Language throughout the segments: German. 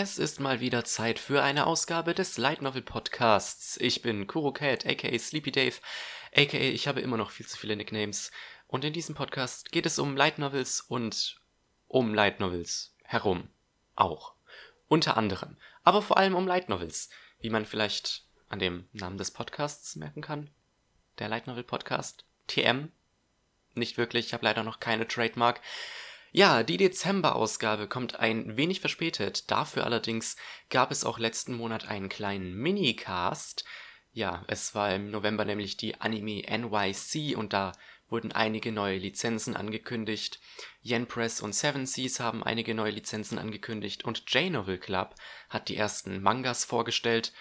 Es ist mal wieder Zeit für eine Ausgabe des Light Novel Podcasts. Ich bin Kuro Cat, aka Sleepy Dave, aka ich habe immer noch viel zu viele Nicknames. Und in diesem Podcast geht es um Light Novels und um Light Novels herum. Auch. Unter anderem. Aber vor allem um Light Novels. Wie man vielleicht an dem Namen des Podcasts merken kann. Der Light Novel Podcast. TM. Nicht wirklich, ich habe leider noch keine Trademark. Ja, die Dezember-Ausgabe kommt ein wenig verspätet. Dafür allerdings gab es auch letzten Monat einen kleinen Minicast. Ja, es war im November nämlich die Anime NYC und da wurden einige neue Lizenzen angekündigt. Yen Press und Seven Seas haben einige neue Lizenzen angekündigt und J-Novel Club hat die ersten Mangas vorgestellt.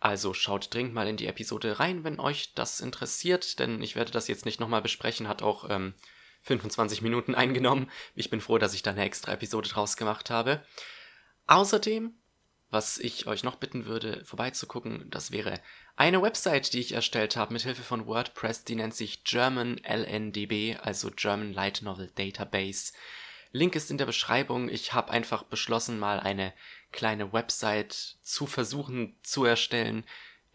Also schaut dringend mal in die Episode rein, wenn euch das interessiert, denn ich werde das jetzt nicht nochmal besprechen, hat auch ähm, 25 Minuten eingenommen. Ich bin froh, dass ich da eine extra Episode draus gemacht habe. Außerdem, was ich euch noch bitten würde, vorbeizugucken, das wäre eine Website, die ich erstellt habe mit Hilfe von WordPress, die nennt sich German LNDB, also German Light Novel Database. Link ist in der Beschreibung. Ich habe einfach beschlossen, mal eine kleine Website zu versuchen zu erstellen,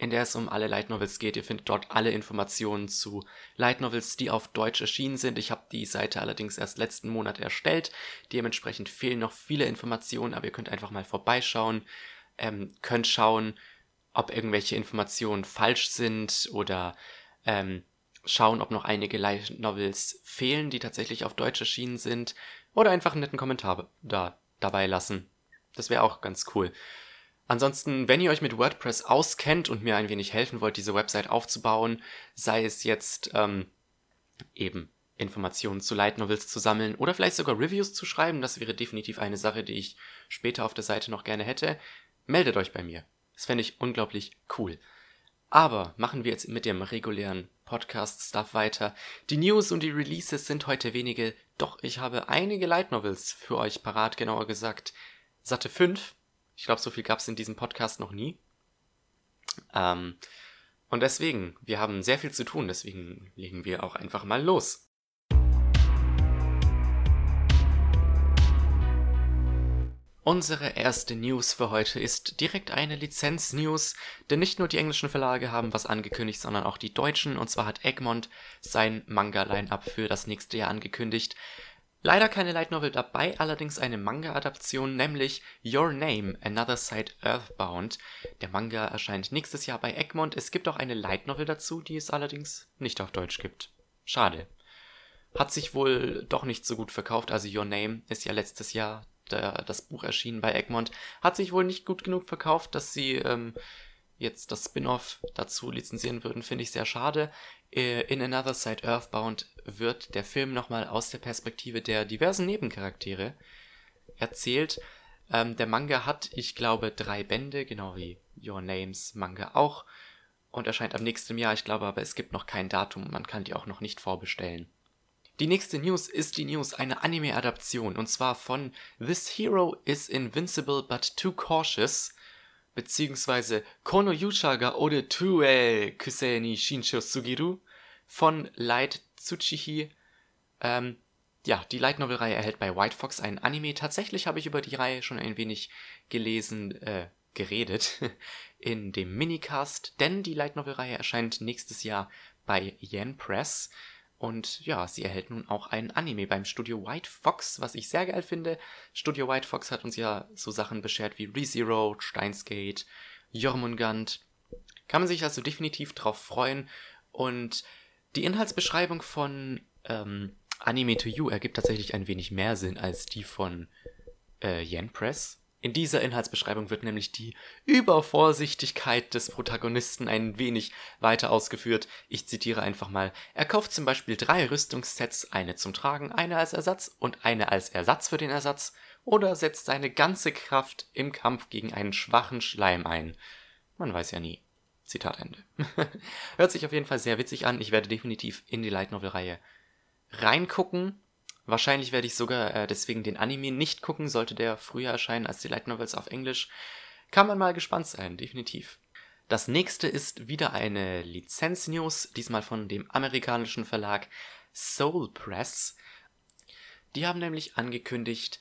in der es um alle Light Novels geht. Ihr findet dort alle Informationen zu Light Novels, die auf Deutsch erschienen sind. Ich habe die Seite allerdings erst letzten Monat erstellt. Dementsprechend fehlen noch viele Informationen, aber ihr könnt einfach mal vorbeischauen, ähm, könnt schauen, ob irgendwelche Informationen falsch sind oder ähm, schauen, ob noch einige Light Novels fehlen, die tatsächlich auf Deutsch erschienen sind. Oder einfach einen netten Kommentar da dabei lassen. Das wäre auch ganz cool. Ansonsten, wenn ihr euch mit WordPress auskennt und mir ein wenig helfen wollt, diese Website aufzubauen, sei es jetzt ähm, eben Informationen zu Light Novels zu sammeln oder vielleicht sogar Reviews zu schreiben, das wäre definitiv eine Sache, die ich später auf der Seite noch gerne hätte, meldet euch bei mir. Das fände ich unglaublich cool. Aber machen wir jetzt mit dem regulären Podcast-Stuff weiter. Die News und die Releases sind heute wenige, doch ich habe einige Light Novels für euch parat, genauer gesagt. Satte 5 ich glaube, so viel gab es in diesem Podcast noch nie. Ähm, und deswegen, wir haben sehr viel zu tun, deswegen legen wir auch einfach mal los. Unsere erste News für heute ist direkt eine Lizenz-News, denn nicht nur die englischen Verlage haben was angekündigt, sondern auch die deutschen, und zwar hat Egmont sein Manga-Line-Up für das nächste Jahr angekündigt. Leider keine Light Novel dabei, allerdings eine Manga-Adaption, nämlich Your Name, Another Side Earthbound. Der Manga erscheint nächstes Jahr bei Egmont. Es gibt auch eine Light Novel dazu, die es allerdings nicht auf Deutsch gibt. Schade. Hat sich wohl doch nicht so gut verkauft. Also Your Name ist ja letztes Jahr der, das Buch erschienen bei Egmont. Hat sich wohl nicht gut genug verkauft, dass sie ähm, jetzt das Spin-off dazu lizenzieren würden, finde ich sehr schade. Äh, in Another Side Earthbound wird der Film nochmal aus der Perspektive der diversen Nebencharaktere erzählt. Ähm, der Manga hat, ich glaube, drei Bände, genau wie Your Names Manga auch. Und erscheint am nächsten Jahr, ich glaube aber, es gibt noch kein Datum, man kann die auch noch nicht vorbestellen. Die nächste News ist die News einer Anime-Adaption und zwar von This Hero is Invincible but Too Cautious beziehungsweise Kono Yusha ga ore tue kusei ni shinsho sugiru von Light Tsuchihi. Ähm, ja, die Light Novel Reihe erhält bei White Fox einen Anime. Tatsächlich habe ich über die Reihe schon ein wenig gelesen, äh, geredet in dem Minicast, denn die Light Novel Reihe erscheint nächstes Jahr bei Yen Press. Und ja, sie erhält nun auch einen Anime beim Studio White Fox, was ich sehr geil finde. Studio White Fox hat uns ja so Sachen beschert wie ReZero, Steins Gate, Jormungand. Kann man sich also definitiv drauf freuen. Und die Inhaltsbeschreibung von ähm, Anime to You ergibt tatsächlich ein wenig mehr Sinn als die von äh, Yen Press. In dieser Inhaltsbeschreibung wird nämlich die Übervorsichtigkeit des Protagonisten ein wenig weiter ausgeführt. Ich zitiere einfach mal. Er kauft zum Beispiel drei Rüstungssets, eine zum Tragen, eine als Ersatz und eine als Ersatz für den Ersatz, oder setzt seine ganze Kraft im Kampf gegen einen schwachen Schleim ein. Man weiß ja nie. Zitat Ende. Hört sich auf jeden Fall sehr witzig an. Ich werde definitiv in die Light Novel Reihe reingucken Wahrscheinlich werde ich sogar äh, deswegen den Anime nicht gucken, sollte der früher erscheinen als die Light Novels auf Englisch. Kann man mal gespannt sein, definitiv. Das nächste ist wieder eine Lizenz-News, diesmal von dem amerikanischen Verlag Soul Press. Die haben nämlich angekündigt,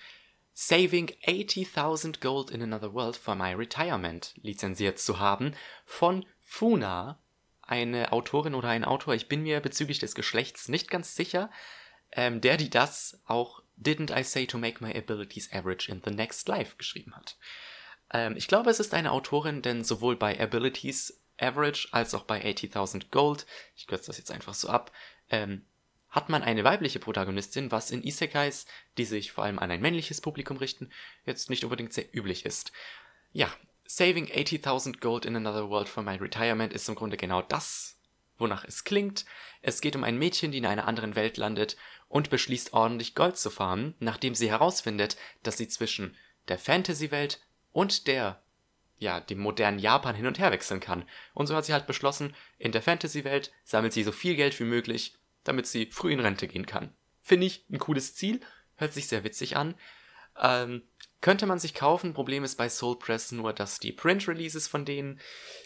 Saving 80.000 Gold in Another World for My Retirement lizenziert zu haben von Funa, eine Autorin oder ein Autor, ich bin mir bezüglich des Geschlechts nicht ganz sicher, ähm, der die das auch Didn't I Say to Make My Abilities Average in the Next Life geschrieben hat. Ähm, ich glaube, es ist eine Autorin, denn sowohl bei Abilities Average als auch bei 80.000 Gold, ich kürze das jetzt einfach so ab, ähm, hat man eine weibliche Protagonistin, was in Isekais, die sich vor allem an ein männliches Publikum richten, jetzt nicht unbedingt sehr üblich ist. Ja, Saving 80.000 Gold in Another World for My Retirement ist im Grunde genau das, wonach es klingt. Es geht um ein Mädchen, die in einer anderen Welt landet und beschließt ordentlich Gold zu farmen, nachdem sie herausfindet, dass sie zwischen der Fantasy-Welt und der, ja, dem modernen Japan hin und her wechseln kann. Und so hat sie halt beschlossen, in der Fantasy-Welt sammelt sie so viel Geld wie möglich damit sie früh in Rente gehen kann. Finde ich ein cooles Ziel, hört sich sehr witzig an. Ähm, könnte man sich kaufen, Problem ist bei Soul Press nur, dass die Print-Releases von denen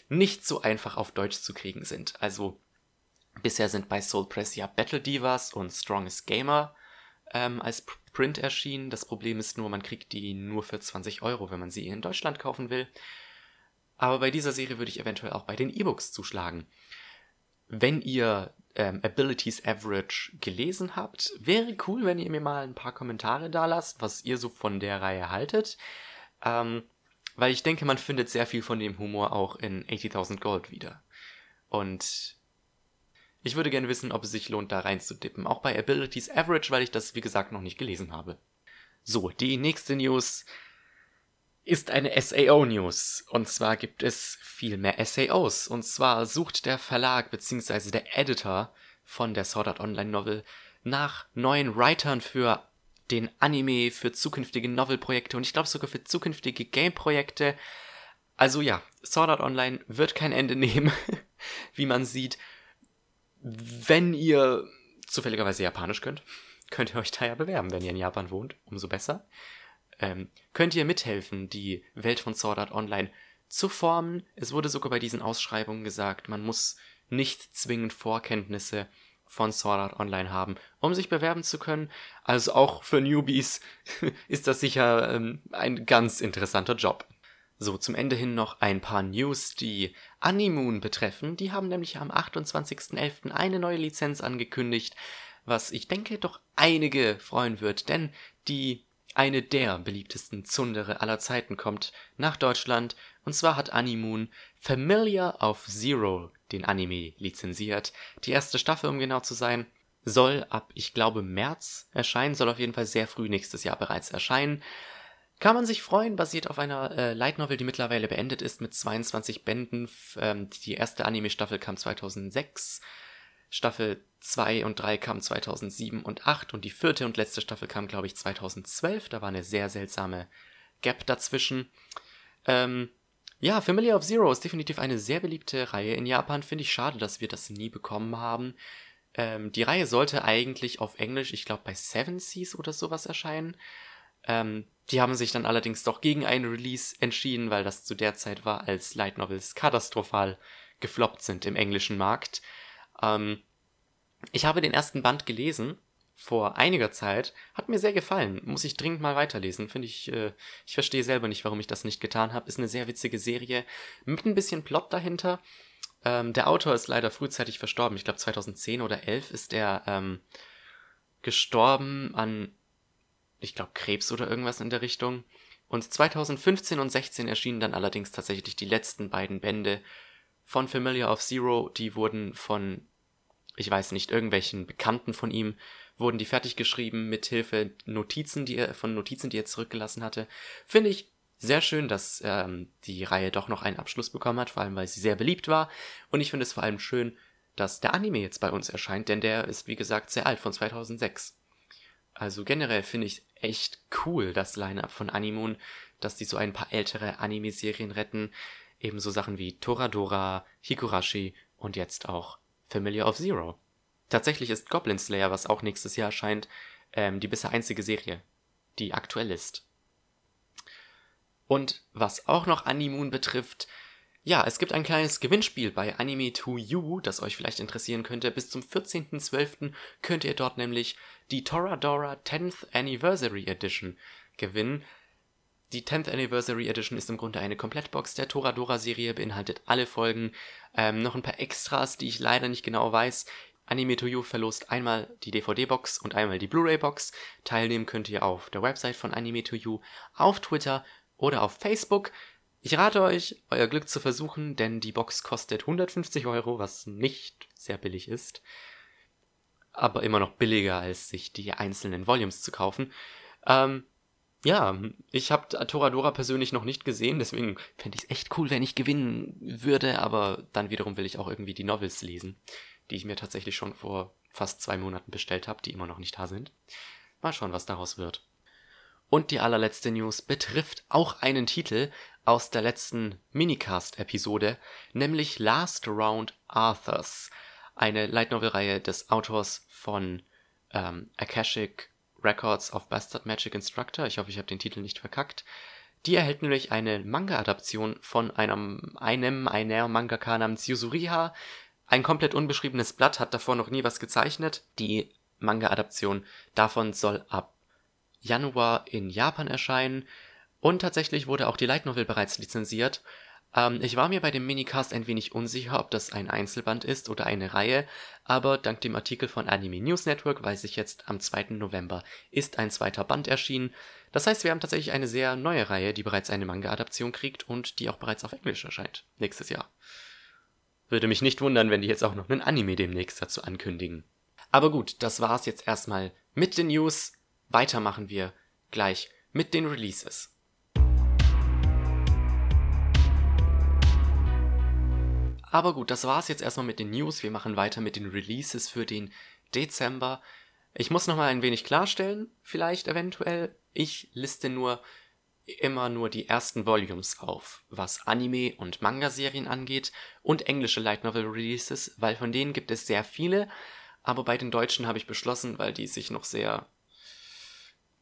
nicht so einfach auf Deutsch zu kriegen sind. Also bisher sind bei Soul Press ja Battle Divas und Strongest Gamer ähm, als Print erschienen. Das Problem ist nur, man kriegt die nur für 20 Euro, wenn man sie in Deutschland kaufen will. Aber bei dieser Serie würde ich eventuell auch bei den E-Books zuschlagen. Wenn ihr ähm, Abilities Average gelesen habt, wäre cool, wenn ihr mir mal ein paar Kommentare da lasst, was ihr so von der Reihe haltet. Ähm, weil ich denke, man findet sehr viel von dem Humor auch in 80.000 Gold wieder. Und ich würde gerne wissen, ob es sich lohnt, da reinzudippen. Auch bei Abilities Average, weil ich das, wie gesagt, noch nicht gelesen habe. So, die nächste News ist eine SAO-News. Und zwar gibt es viel mehr SAOs. Und zwar sucht der Verlag bzw. der Editor von der Sword Art Online Novel nach neuen Writern für den Anime, für zukünftige Novel-Projekte und ich glaube sogar für zukünftige Game-Projekte. Also ja, Sword Art Online wird kein Ende nehmen, wie man sieht. Wenn ihr zufälligerweise Japanisch könnt, könnt ihr euch da ja bewerben, wenn ihr in Japan wohnt, umso besser ähm, könnt ihr mithelfen, die Welt von Sword Art Online zu formen. Es wurde sogar bei diesen Ausschreibungen gesagt, man muss nicht zwingend Vorkenntnisse von Sword Art Online haben, um sich bewerben zu können. Also auch für Newbies ist das sicher ähm, ein ganz interessanter Job. So, zum Ende hin noch ein paar News, die Animoon betreffen. Die haben nämlich am 28.11. eine neue Lizenz angekündigt, was ich denke doch einige freuen wird, denn die eine der beliebtesten Zundere aller Zeiten kommt nach Deutschland und zwar hat Animoon Familiar of Zero den Anime lizenziert. Die erste Staffel, um genau zu sein, soll ab, ich glaube, März erscheinen, soll auf jeden Fall sehr früh nächstes Jahr bereits erscheinen. Kann man sich freuen, basiert auf einer äh, Light Novel, die mittlerweile beendet ist mit 22 Bänden. Ähm, die erste Anime-Staffel kam 2006 Staffel 2 und 3 kamen 2007 und 8 und die vierte und letzte Staffel kam, glaube ich, 2012. Da war eine sehr seltsame Gap dazwischen. Ähm, ja, Familiar of Zero ist definitiv eine sehr beliebte Reihe in Japan. Finde ich schade, dass wir das nie bekommen haben. Ähm, die Reihe sollte eigentlich auf Englisch, ich glaube, bei Seven Seas oder sowas erscheinen. Ähm, die haben sich dann allerdings doch gegen einen Release entschieden, weil das zu der Zeit war, als Light Novels katastrophal gefloppt sind im englischen Markt. Ähm, ich habe den ersten Band gelesen vor einiger Zeit, hat mir sehr gefallen. Muss ich dringend mal weiterlesen. Finde ich, äh, ich verstehe selber nicht, warum ich das nicht getan habe. Ist eine sehr witzige Serie mit ein bisschen Plot dahinter. Ähm, der Autor ist leider frühzeitig verstorben. Ich glaube 2010 oder 11 ist er ähm, gestorben an, ich glaube Krebs oder irgendwas in der Richtung. Und 2015 und 16 erschienen dann allerdings tatsächlich die letzten beiden Bände von Familiar of Zero, die wurden von, ich weiß nicht, irgendwelchen Bekannten von ihm, wurden die fertig geschrieben mit Hilfe Notizen, die er, von Notizen, die er zurückgelassen hatte. Finde ich sehr schön, dass ähm, die Reihe doch noch einen Abschluss bekommen hat, vor allem weil sie sehr beliebt war. Und ich finde es vor allem schön, dass der Anime jetzt bei uns erscheint, denn der ist, wie gesagt, sehr alt, von 2006. Also generell finde ich echt cool, das Line-Up von Animoon, dass die so ein paar ältere Anime-Serien retten. Ebenso Sachen wie Toradora, Higurashi und jetzt auch Familiar of Zero. Tatsächlich ist Goblin Slayer, was auch nächstes Jahr erscheint, ähm, die bisher einzige Serie, die aktuell ist. Und was auch noch Animoon betrifft, ja, es gibt ein kleines Gewinnspiel bei Anime 2U, das euch vielleicht interessieren könnte. Bis zum 14.12. könnt ihr dort nämlich die Toradora 10th Anniversary Edition gewinnen. Die 10th Anniversary Edition ist im Grunde eine Komplettbox der Toradora-Serie, beinhaltet alle Folgen, ähm, noch ein paar Extras, die ich leider nicht genau weiß. Anime to You verlost einmal die DVD-Box und einmal die Blu-ray-Box. Teilnehmen könnt ihr auf der Website von Anime to You, auf Twitter oder auf Facebook. Ich rate euch, euer Glück zu versuchen, denn die Box kostet 150 Euro, was nicht sehr billig ist. Aber immer noch billiger, als sich die einzelnen Volumes zu kaufen. Ähm, ja, ich habe Toradora persönlich noch nicht gesehen, deswegen fände ich es echt cool, wenn ich gewinnen würde, aber dann wiederum will ich auch irgendwie die Novels lesen, die ich mir tatsächlich schon vor fast zwei Monaten bestellt habe, die immer noch nicht da sind. Mal schauen, was daraus wird. Und die allerletzte News betrifft auch einen Titel aus der letzten Minicast-Episode, nämlich Last Round Arthurs, eine Light Novel-Reihe des Autors von ähm, Akashic Records of Bastard Magic Instructor. Ich hoffe, ich habe den Titel nicht verkackt. Die erhält nämlich eine Manga-Adaption von einem, einem, einer Mangaka namens Yusuriha. Ein komplett unbeschriebenes Blatt, hat davor noch nie was gezeichnet. Die Manga-Adaption davon soll ab Januar in Japan erscheinen. Und tatsächlich wurde auch die Light Novel bereits lizenziert ähm, ich war mir bei dem Minicast ein wenig unsicher, ob das ein Einzelband ist oder eine Reihe, aber dank dem Artikel von Anime News Network weiß ich jetzt, am 2. November ist ein zweiter Band erschienen. Das heißt, wir haben tatsächlich eine sehr neue Reihe, die bereits eine Manga-Adaption kriegt und die auch bereits auf Englisch erscheint. Nächstes Jahr. Würde mich nicht wundern, wenn die jetzt auch noch einen Anime demnächst dazu ankündigen. Aber gut, das war's jetzt erstmal mit den News. Weiter machen wir gleich mit den Releases. Aber gut, das war's jetzt erstmal mit den News. Wir machen weiter mit den Releases für den Dezember. Ich muss nochmal ein wenig klarstellen, vielleicht eventuell. Ich liste nur immer nur die ersten Volumes auf, was Anime- und Manga-Serien angeht und englische Light Novel Releases, weil von denen gibt es sehr viele, aber bei den deutschen habe ich beschlossen, weil die sich noch sehr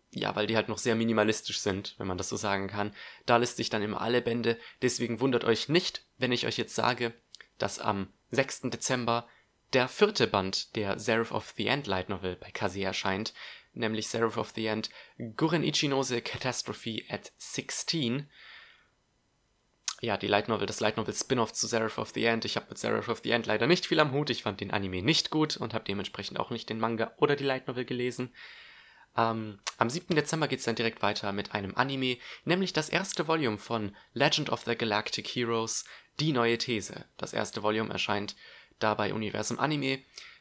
ja, weil die halt noch sehr minimalistisch sind, wenn man das so sagen kann. Da liste ich dann immer alle Bände, deswegen wundert euch nicht, wenn ich euch jetzt sage, dass am 6. Dezember der vierte Band der Seraph of the End Light Novel bei Kase erscheint, nämlich Seraph of the End Guren Ichinose Catastrophe at 16. Ja, die Light Novel, das Light Novel Spin-off zu Seraph of the End. Ich habe mit Seraph of the End leider nicht viel am Hut. Ich fand den Anime nicht gut und habe dementsprechend auch nicht den Manga oder die Light Novel gelesen. Ähm, am 7. Dezember geht es dann direkt weiter mit einem Anime, nämlich das erste Volume von Legend of the Galactic Heroes, die neue These. Das erste Volume erscheint da bei Universum Anime.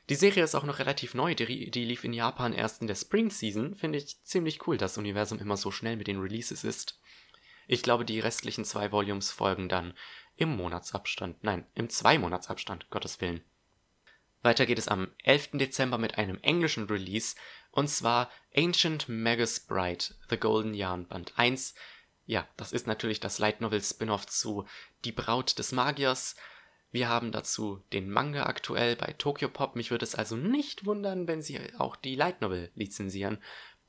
Die Serie ist auch noch relativ neu, die, die lief in Japan erst in der Spring Season. Finde ich ziemlich cool, dass Universum immer so schnell mit den Releases ist. Ich glaube, die restlichen zwei Volumes folgen dann im Monatsabstand. Nein, im Zwei-Monatsabstand, Gottes Willen. Weiter geht es am 11. Dezember mit einem englischen Release, und zwar Ancient Magus Bride, The Golden Yarn Band 1. Ja, das ist natürlich das Light Novel Spin-off zu Die Braut des Magiers. Wir haben dazu den Manga aktuell bei Tokyo Pop. Mich würde es also nicht wundern, wenn sie auch die Light Novel lizenzieren.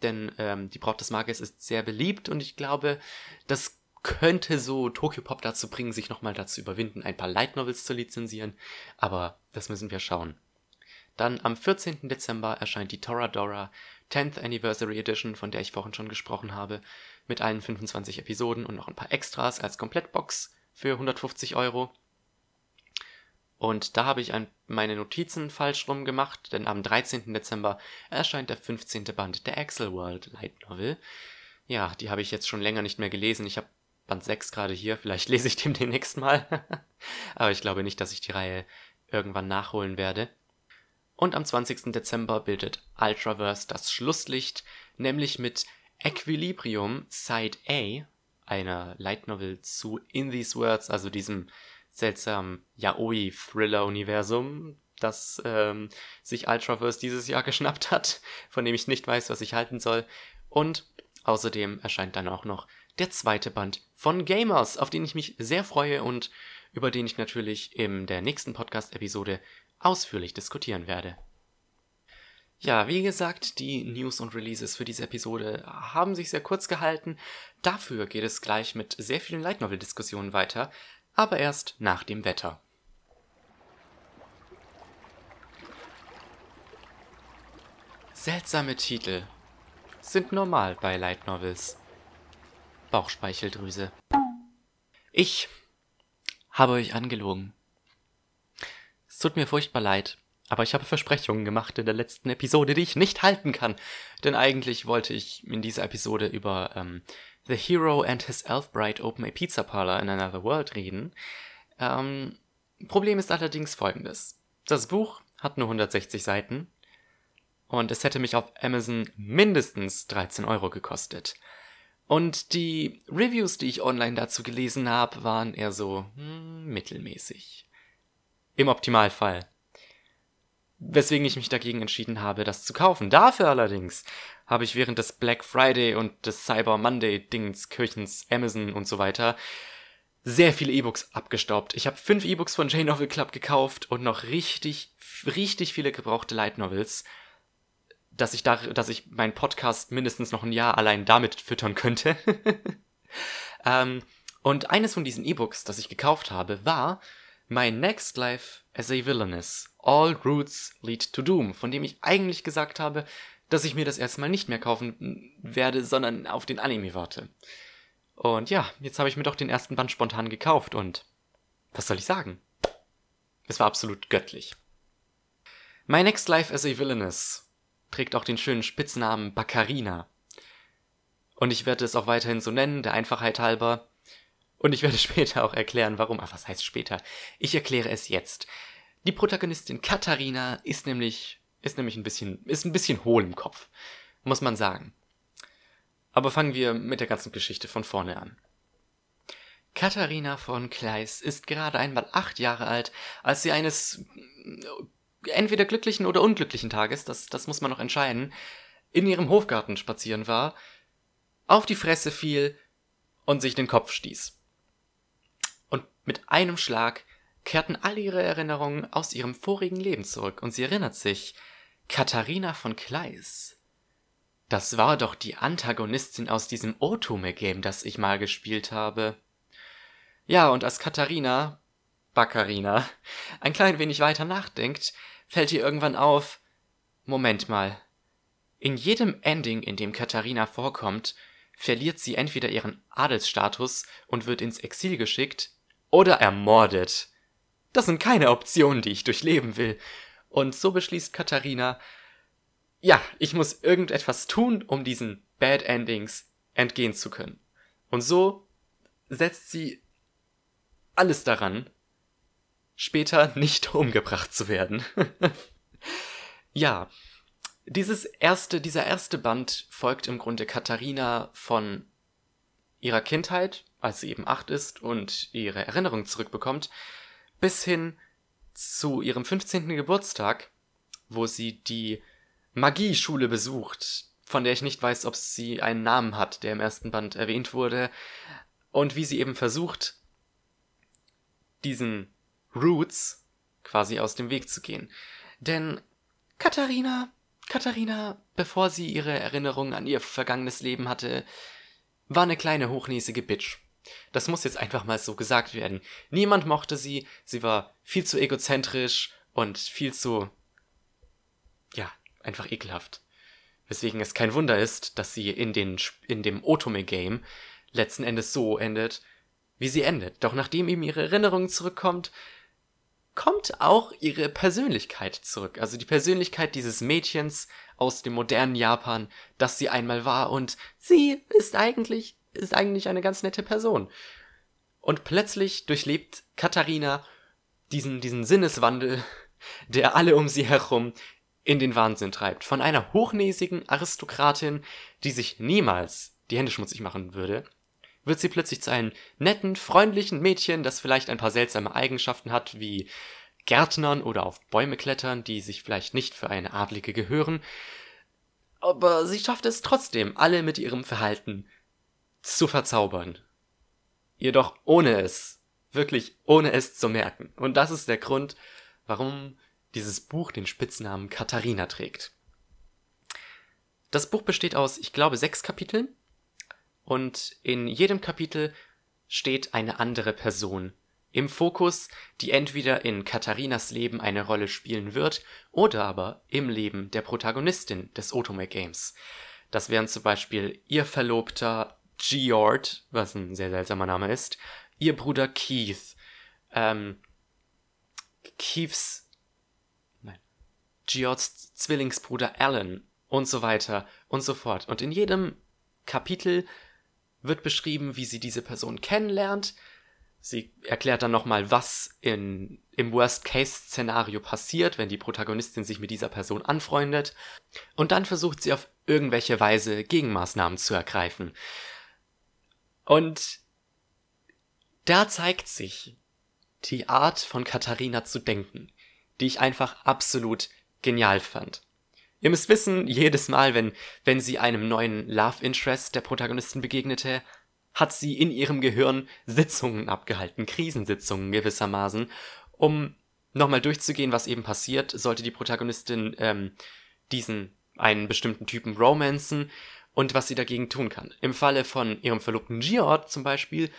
Denn ähm, Die Braut des Magiers ist sehr beliebt und ich glaube, das könnte so Tokyo Pop dazu bringen, sich nochmal dazu überwinden, ein paar Light Novels zu lizenzieren. Aber das müssen wir schauen. Dann am 14. Dezember erscheint die Toradora 10th Anniversary Edition, von der ich vorhin schon gesprochen habe, mit allen 25 Episoden und noch ein paar Extras als Komplettbox für 150 Euro. Und da habe ich ein, meine Notizen falsch rum gemacht, denn am 13. Dezember erscheint der 15. Band der Axel World Light Novel. Ja, die habe ich jetzt schon länger nicht mehr gelesen. Ich habe Band 6 gerade hier, vielleicht lese ich den demnächst mal. Aber ich glaube nicht, dass ich die Reihe irgendwann nachholen werde. Und am 20. Dezember bildet Ultraverse das Schlusslicht, nämlich mit Equilibrium Side A, einer Light Novel zu In These Words, also diesem seltsamen Yaoi-Thriller-Universum, das ähm, sich Ultraverse dieses Jahr geschnappt hat, von dem ich nicht weiß, was ich halten soll. Und außerdem erscheint dann auch noch der zweite Band von Gamers, auf den ich mich sehr freue und über den ich natürlich in der nächsten Podcast-Episode ausführlich diskutieren werde. Ja, wie gesagt, die News und Releases für diese Episode haben sich sehr kurz gehalten. Dafür geht es gleich mit sehr vielen Light Novel Diskussionen weiter, aber erst nach dem Wetter. Seltsame Titel sind normal bei Light Novels. Bauchspeicheldrüse. Ich habe euch angelogen. Es tut mir furchtbar leid, aber ich habe Versprechungen gemacht in der letzten Episode, die ich nicht halten kann. Denn eigentlich wollte ich in dieser Episode über ähm, The Hero and His Elf Bride Open a Pizza Parlor in Another World reden. Ähm, Problem ist allerdings folgendes. Das Buch hat nur 160 Seiten und es hätte mich auf Amazon mindestens 13 Euro gekostet. Und die Reviews, die ich online dazu gelesen habe, waren eher so hm, mittelmäßig. Im Optimalfall. Weswegen ich mich dagegen entschieden habe, das zu kaufen. Dafür allerdings habe ich während des Black Friday und des Cyber Monday Dings, Kirchens, Amazon und so weiter sehr viele E-Books abgestaubt. Ich habe fünf E-Books von J-Novel Club gekauft und noch richtig, richtig viele gebrauchte Light Novels dass ich da, dass ich meinen Podcast mindestens noch ein Jahr allein damit füttern könnte. ähm, und eines von diesen E-Books, das ich gekauft habe, war My Next Life as a Villainess. All Routes Lead to Doom, von dem ich eigentlich gesagt habe, dass ich mir das erstmal nicht mehr kaufen werde, sondern auf den Anime warte. Und ja, jetzt habe ich mir doch den ersten Band spontan gekauft und was soll ich sagen? Es war absolut göttlich. My Next Life as a Villainess trägt auch den schönen Spitznamen Baccarina. Und ich werde es auch weiterhin so nennen, der Einfachheit halber. Und ich werde später auch erklären, warum. Ach, was heißt später? Ich erkläre es jetzt. Die Protagonistin Katharina ist nämlich, ist nämlich ein bisschen, ist ein bisschen hohl im Kopf. Muss man sagen. Aber fangen wir mit der ganzen Geschichte von vorne an. Katharina von Kleis ist gerade einmal acht Jahre alt, als sie eines entweder glücklichen oder unglücklichen Tages, das, das muss man noch entscheiden, in ihrem Hofgarten spazieren war, auf die Fresse fiel und sich den Kopf stieß. Mit einem Schlag kehrten all ihre Erinnerungen aus ihrem vorigen Leben zurück und sie erinnert sich, Katharina von Kleis. Das war doch die Antagonistin aus diesem Otome-Game, das ich mal gespielt habe. Ja, und als Katharina, Baccarina, ein klein wenig weiter nachdenkt, fällt ihr irgendwann auf, Moment mal. In jedem Ending, in dem Katharina vorkommt, verliert sie entweder ihren Adelsstatus und wird ins Exil geschickt oder ermordet. Das sind keine Optionen, die ich durchleben will. Und so beschließt Katharina, ja, ich muss irgendetwas tun, um diesen Bad Endings entgehen zu können. Und so setzt sie alles daran, später nicht umgebracht zu werden. ja, dieses erste, dieser erste Band folgt im Grunde Katharina von ihrer Kindheit, als sie eben acht ist und ihre Erinnerung zurückbekommt, bis hin zu ihrem 15. Geburtstag, wo sie die Magieschule besucht, von der ich nicht weiß, ob sie einen Namen hat, der im ersten Band erwähnt wurde, und wie sie eben versucht, diesen Roots quasi aus dem Weg zu gehen. Denn Katharina, Katharina, bevor sie ihre Erinnerungen an ihr vergangenes Leben hatte, war eine kleine hochnäsige Bitch. Das muss jetzt einfach mal so gesagt werden. Niemand mochte sie, sie war viel zu egozentrisch und viel zu, ja, einfach ekelhaft. Weswegen es kein Wunder ist, dass sie in, den, in dem Otome-Game letzten Endes so endet, wie sie endet. Doch nachdem ihm ihre Erinnerung zurückkommt, kommt auch ihre Persönlichkeit zurück. Also die Persönlichkeit dieses Mädchens aus dem modernen Japan, das sie einmal war und sie ist eigentlich, ist eigentlich eine ganz nette Person. Und plötzlich durchlebt Katharina diesen, diesen Sinneswandel, der alle um sie herum in den Wahnsinn treibt. Von einer hochnäsigen Aristokratin, die sich niemals die Hände schmutzig machen würde, wird sie plötzlich zu einem netten, freundlichen Mädchen, das vielleicht ein paar seltsame Eigenschaften hat, wie Gärtnern oder auf Bäume klettern, die sich vielleicht nicht für eine Adlige gehören. Aber sie schafft es trotzdem, alle mit ihrem Verhalten zu verzaubern. Jedoch ohne es, wirklich ohne es zu merken. Und das ist der Grund, warum dieses Buch den Spitznamen Katharina trägt. Das Buch besteht aus, ich glaube, sechs Kapiteln und in jedem Kapitel steht eine andere Person im Fokus, die entweder in Katharinas Leben eine Rolle spielen wird oder aber im Leben der Protagonistin des Otome Games. Das wären zum Beispiel ihr Verlobter Geord, was ein sehr seltsamer Name ist, ihr Bruder Keith, ähm, Keiths, nein, Geords Zwillingsbruder Alan und so weiter und so fort. Und in jedem Kapitel wird beschrieben, wie sie diese Person kennenlernt. Sie erklärt dann nochmal, was in, im Worst-Case-Szenario passiert, wenn die Protagonistin sich mit dieser Person anfreundet. Und dann versucht sie auf irgendwelche Weise Gegenmaßnahmen zu ergreifen. Und da zeigt sich die Art von Katharina zu denken, die ich einfach absolut genial fand. Ihr müsst wissen, jedes Mal, wenn, wenn sie einem neuen Love Interest der Protagonisten begegnete, hat sie in ihrem Gehirn Sitzungen abgehalten, Krisensitzungen gewissermaßen, um nochmal durchzugehen, was eben passiert, sollte die Protagonistin ähm, diesen einen bestimmten Typen romanzen und was sie dagegen tun kann. Im Falle von ihrem Verlobten Georg zum Beispiel,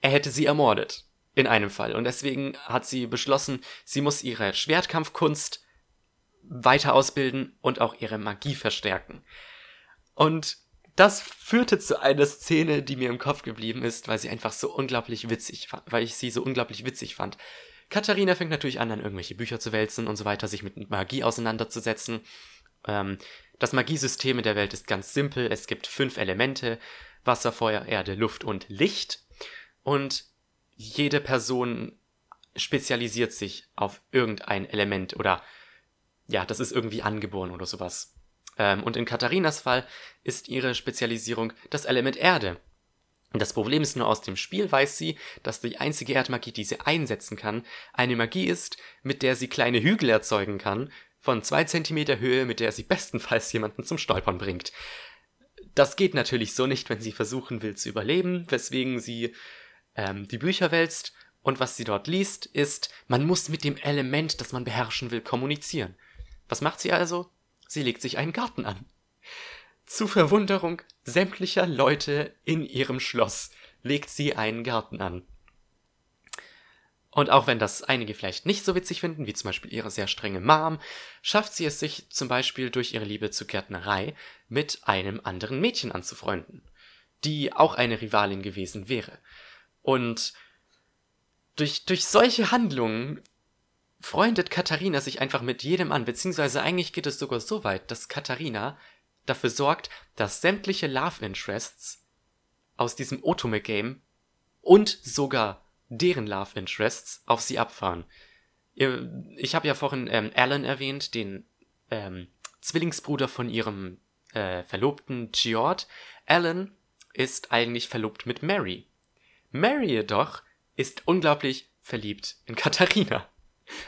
er hätte sie ermordet. In einem Fall. Und deswegen hat sie beschlossen, sie muss ihre Schwertkampfkunst weiter ausbilden und auch ihre Magie verstärken. Und das führte zu einer Szene, die mir im Kopf geblieben ist, weil sie einfach so unglaublich witzig fand, weil ich sie so unglaublich witzig fand. Katharina fängt natürlich an, an irgendwelche Bücher zu wälzen und so weiter, sich mit Magie auseinanderzusetzen. Ähm, das Magiesystem in der Welt ist ganz simpel. Es gibt fünf Elemente. Wasser, Feuer, Erde, Luft und Licht. Und jede Person spezialisiert sich auf irgendein Element oder ja, das ist irgendwie angeboren oder sowas. Ähm, und in Katharinas Fall ist ihre Spezialisierung das Element Erde. Das Problem ist nur aus dem Spiel weiß sie, dass die einzige Erdmagie, die sie einsetzen kann, eine Magie ist, mit der sie kleine Hügel erzeugen kann, von zwei Zentimeter Höhe, mit der sie bestenfalls jemanden zum Stolpern bringt. Das geht natürlich so nicht, wenn sie versuchen will zu überleben, weswegen sie ähm, die Bücher wälzt und was sie dort liest, ist, man muss mit dem Element, das man beherrschen will, kommunizieren. Was macht sie also? Sie legt sich einen Garten an. Zu Verwunderung sämtlicher Leute in ihrem Schloss legt sie einen Garten an. Und auch wenn das einige vielleicht nicht so witzig finden, wie zum Beispiel ihre sehr strenge Mom, schafft sie es sich zum Beispiel durch ihre Liebe zur Gärtnerei mit einem anderen Mädchen anzufreunden, die auch eine Rivalin gewesen wäre. Und durch, durch solche Handlungen freundet Katharina sich einfach mit jedem an, beziehungsweise eigentlich geht es sogar so weit, dass Katharina dafür sorgt, dass sämtliche Love Interests aus diesem Otome-Game und sogar deren Love Interests auf sie abfahren. Ich habe ja vorhin ähm, Alan erwähnt, den ähm, Zwillingsbruder von ihrem äh, Verlobten George. Alan ist eigentlich verlobt mit Mary. Mary jedoch ist unglaublich verliebt in Katharina.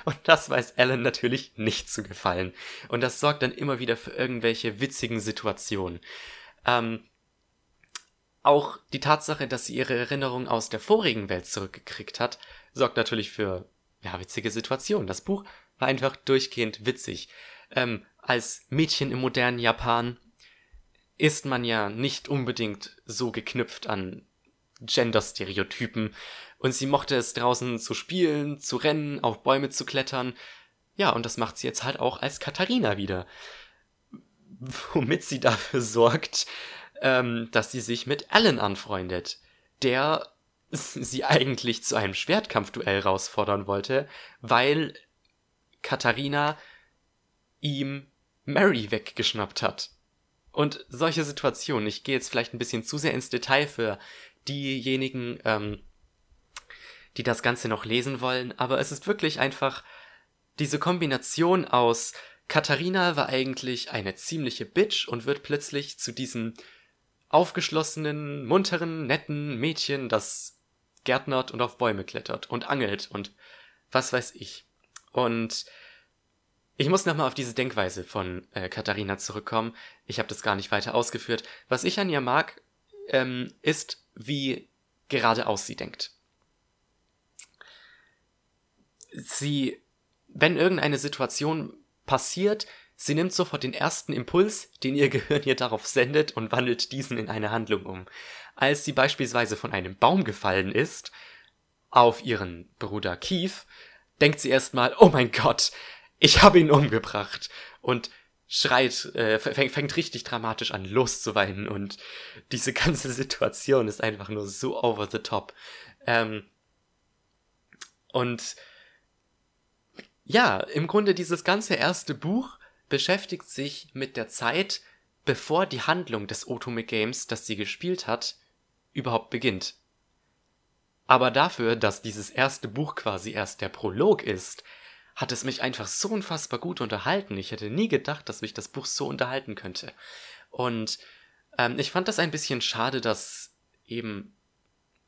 Und das weiß Alan natürlich nicht zu gefallen. Und das sorgt dann immer wieder für irgendwelche witzigen Situationen. Ähm, auch die Tatsache, dass sie ihre Erinnerung aus der vorigen Welt zurückgekriegt hat, sorgt natürlich für ja, witzige Situationen. Das Buch war einfach durchgehend witzig. Ähm, als Mädchen im modernen Japan ist man ja nicht unbedingt so geknüpft an Gender-Stereotypen und sie mochte es draußen zu spielen, zu rennen, auf Bäume zu klettern. Ja, und das macht sie jetzt halt auch als Katharina wieder. Womit sie dafür sorgt, ähm, dass sie sich mit Alan anfreundet, der sie eigentlich zu einem Schwertkampfduell herausfordern wollte, weil Katharina ihm Mary weggeschnappt hat. Und solche Situationen, ich gehe jetzt vielleicht ein bisschen zu sehr ins Detail für diejenigen, ähm, die das Ganze noch lesen wollen, aber es ist wirklich einfach diese Kombination aus Katharina war eigentlich eine ziemliche Bitch und wird plötzlich zu diesem aufgeschlossenen, munteren, netten Mädchen, das gärtnert und auf Bäume klettert und angelt und was weiß ich. Und ich muss nochmal auf diese Denkweise von äh, Katharina zurückkommen. Ich habe das gar nicht weiter ausgeführt. Was ich an ihr mag, ähm, ist, wie geradeaus sie denkt sie, wenn irgendeine Situation passiert, sie nimmt sofort den ersten Impuls, den ihr Gehirn ihr darauf sendet und wandelt diesen in eine Handlung um. Als sie beispielsweise von einem Baum gefallen ist, auf ihren Bruder Keith, denkt sie erstmal, oh mein Gott, ich habe ihn umgebracht. Und schreit, äh, fängt, fängt richtig dramatisch an loszuweinen und diese ganze Situation ist einfach nur so over the top. Ähm, und ja, im Grunde dieses ganze erste Buch beschäftigt sich mit der Zeit, bevor die Handlung des Otome Games, das sie gespielt hat, überhaupt beginnt. Aber dafür, dass dieses erste Buch quasi erst der Prolog ist, hat es mich einfach so unfassbar gut unterhalten. Ich hätte nie gedacht, dass mich das Buch so unterhalten könnte. Und ähm, ich fand das ein bisschen schade, dass eben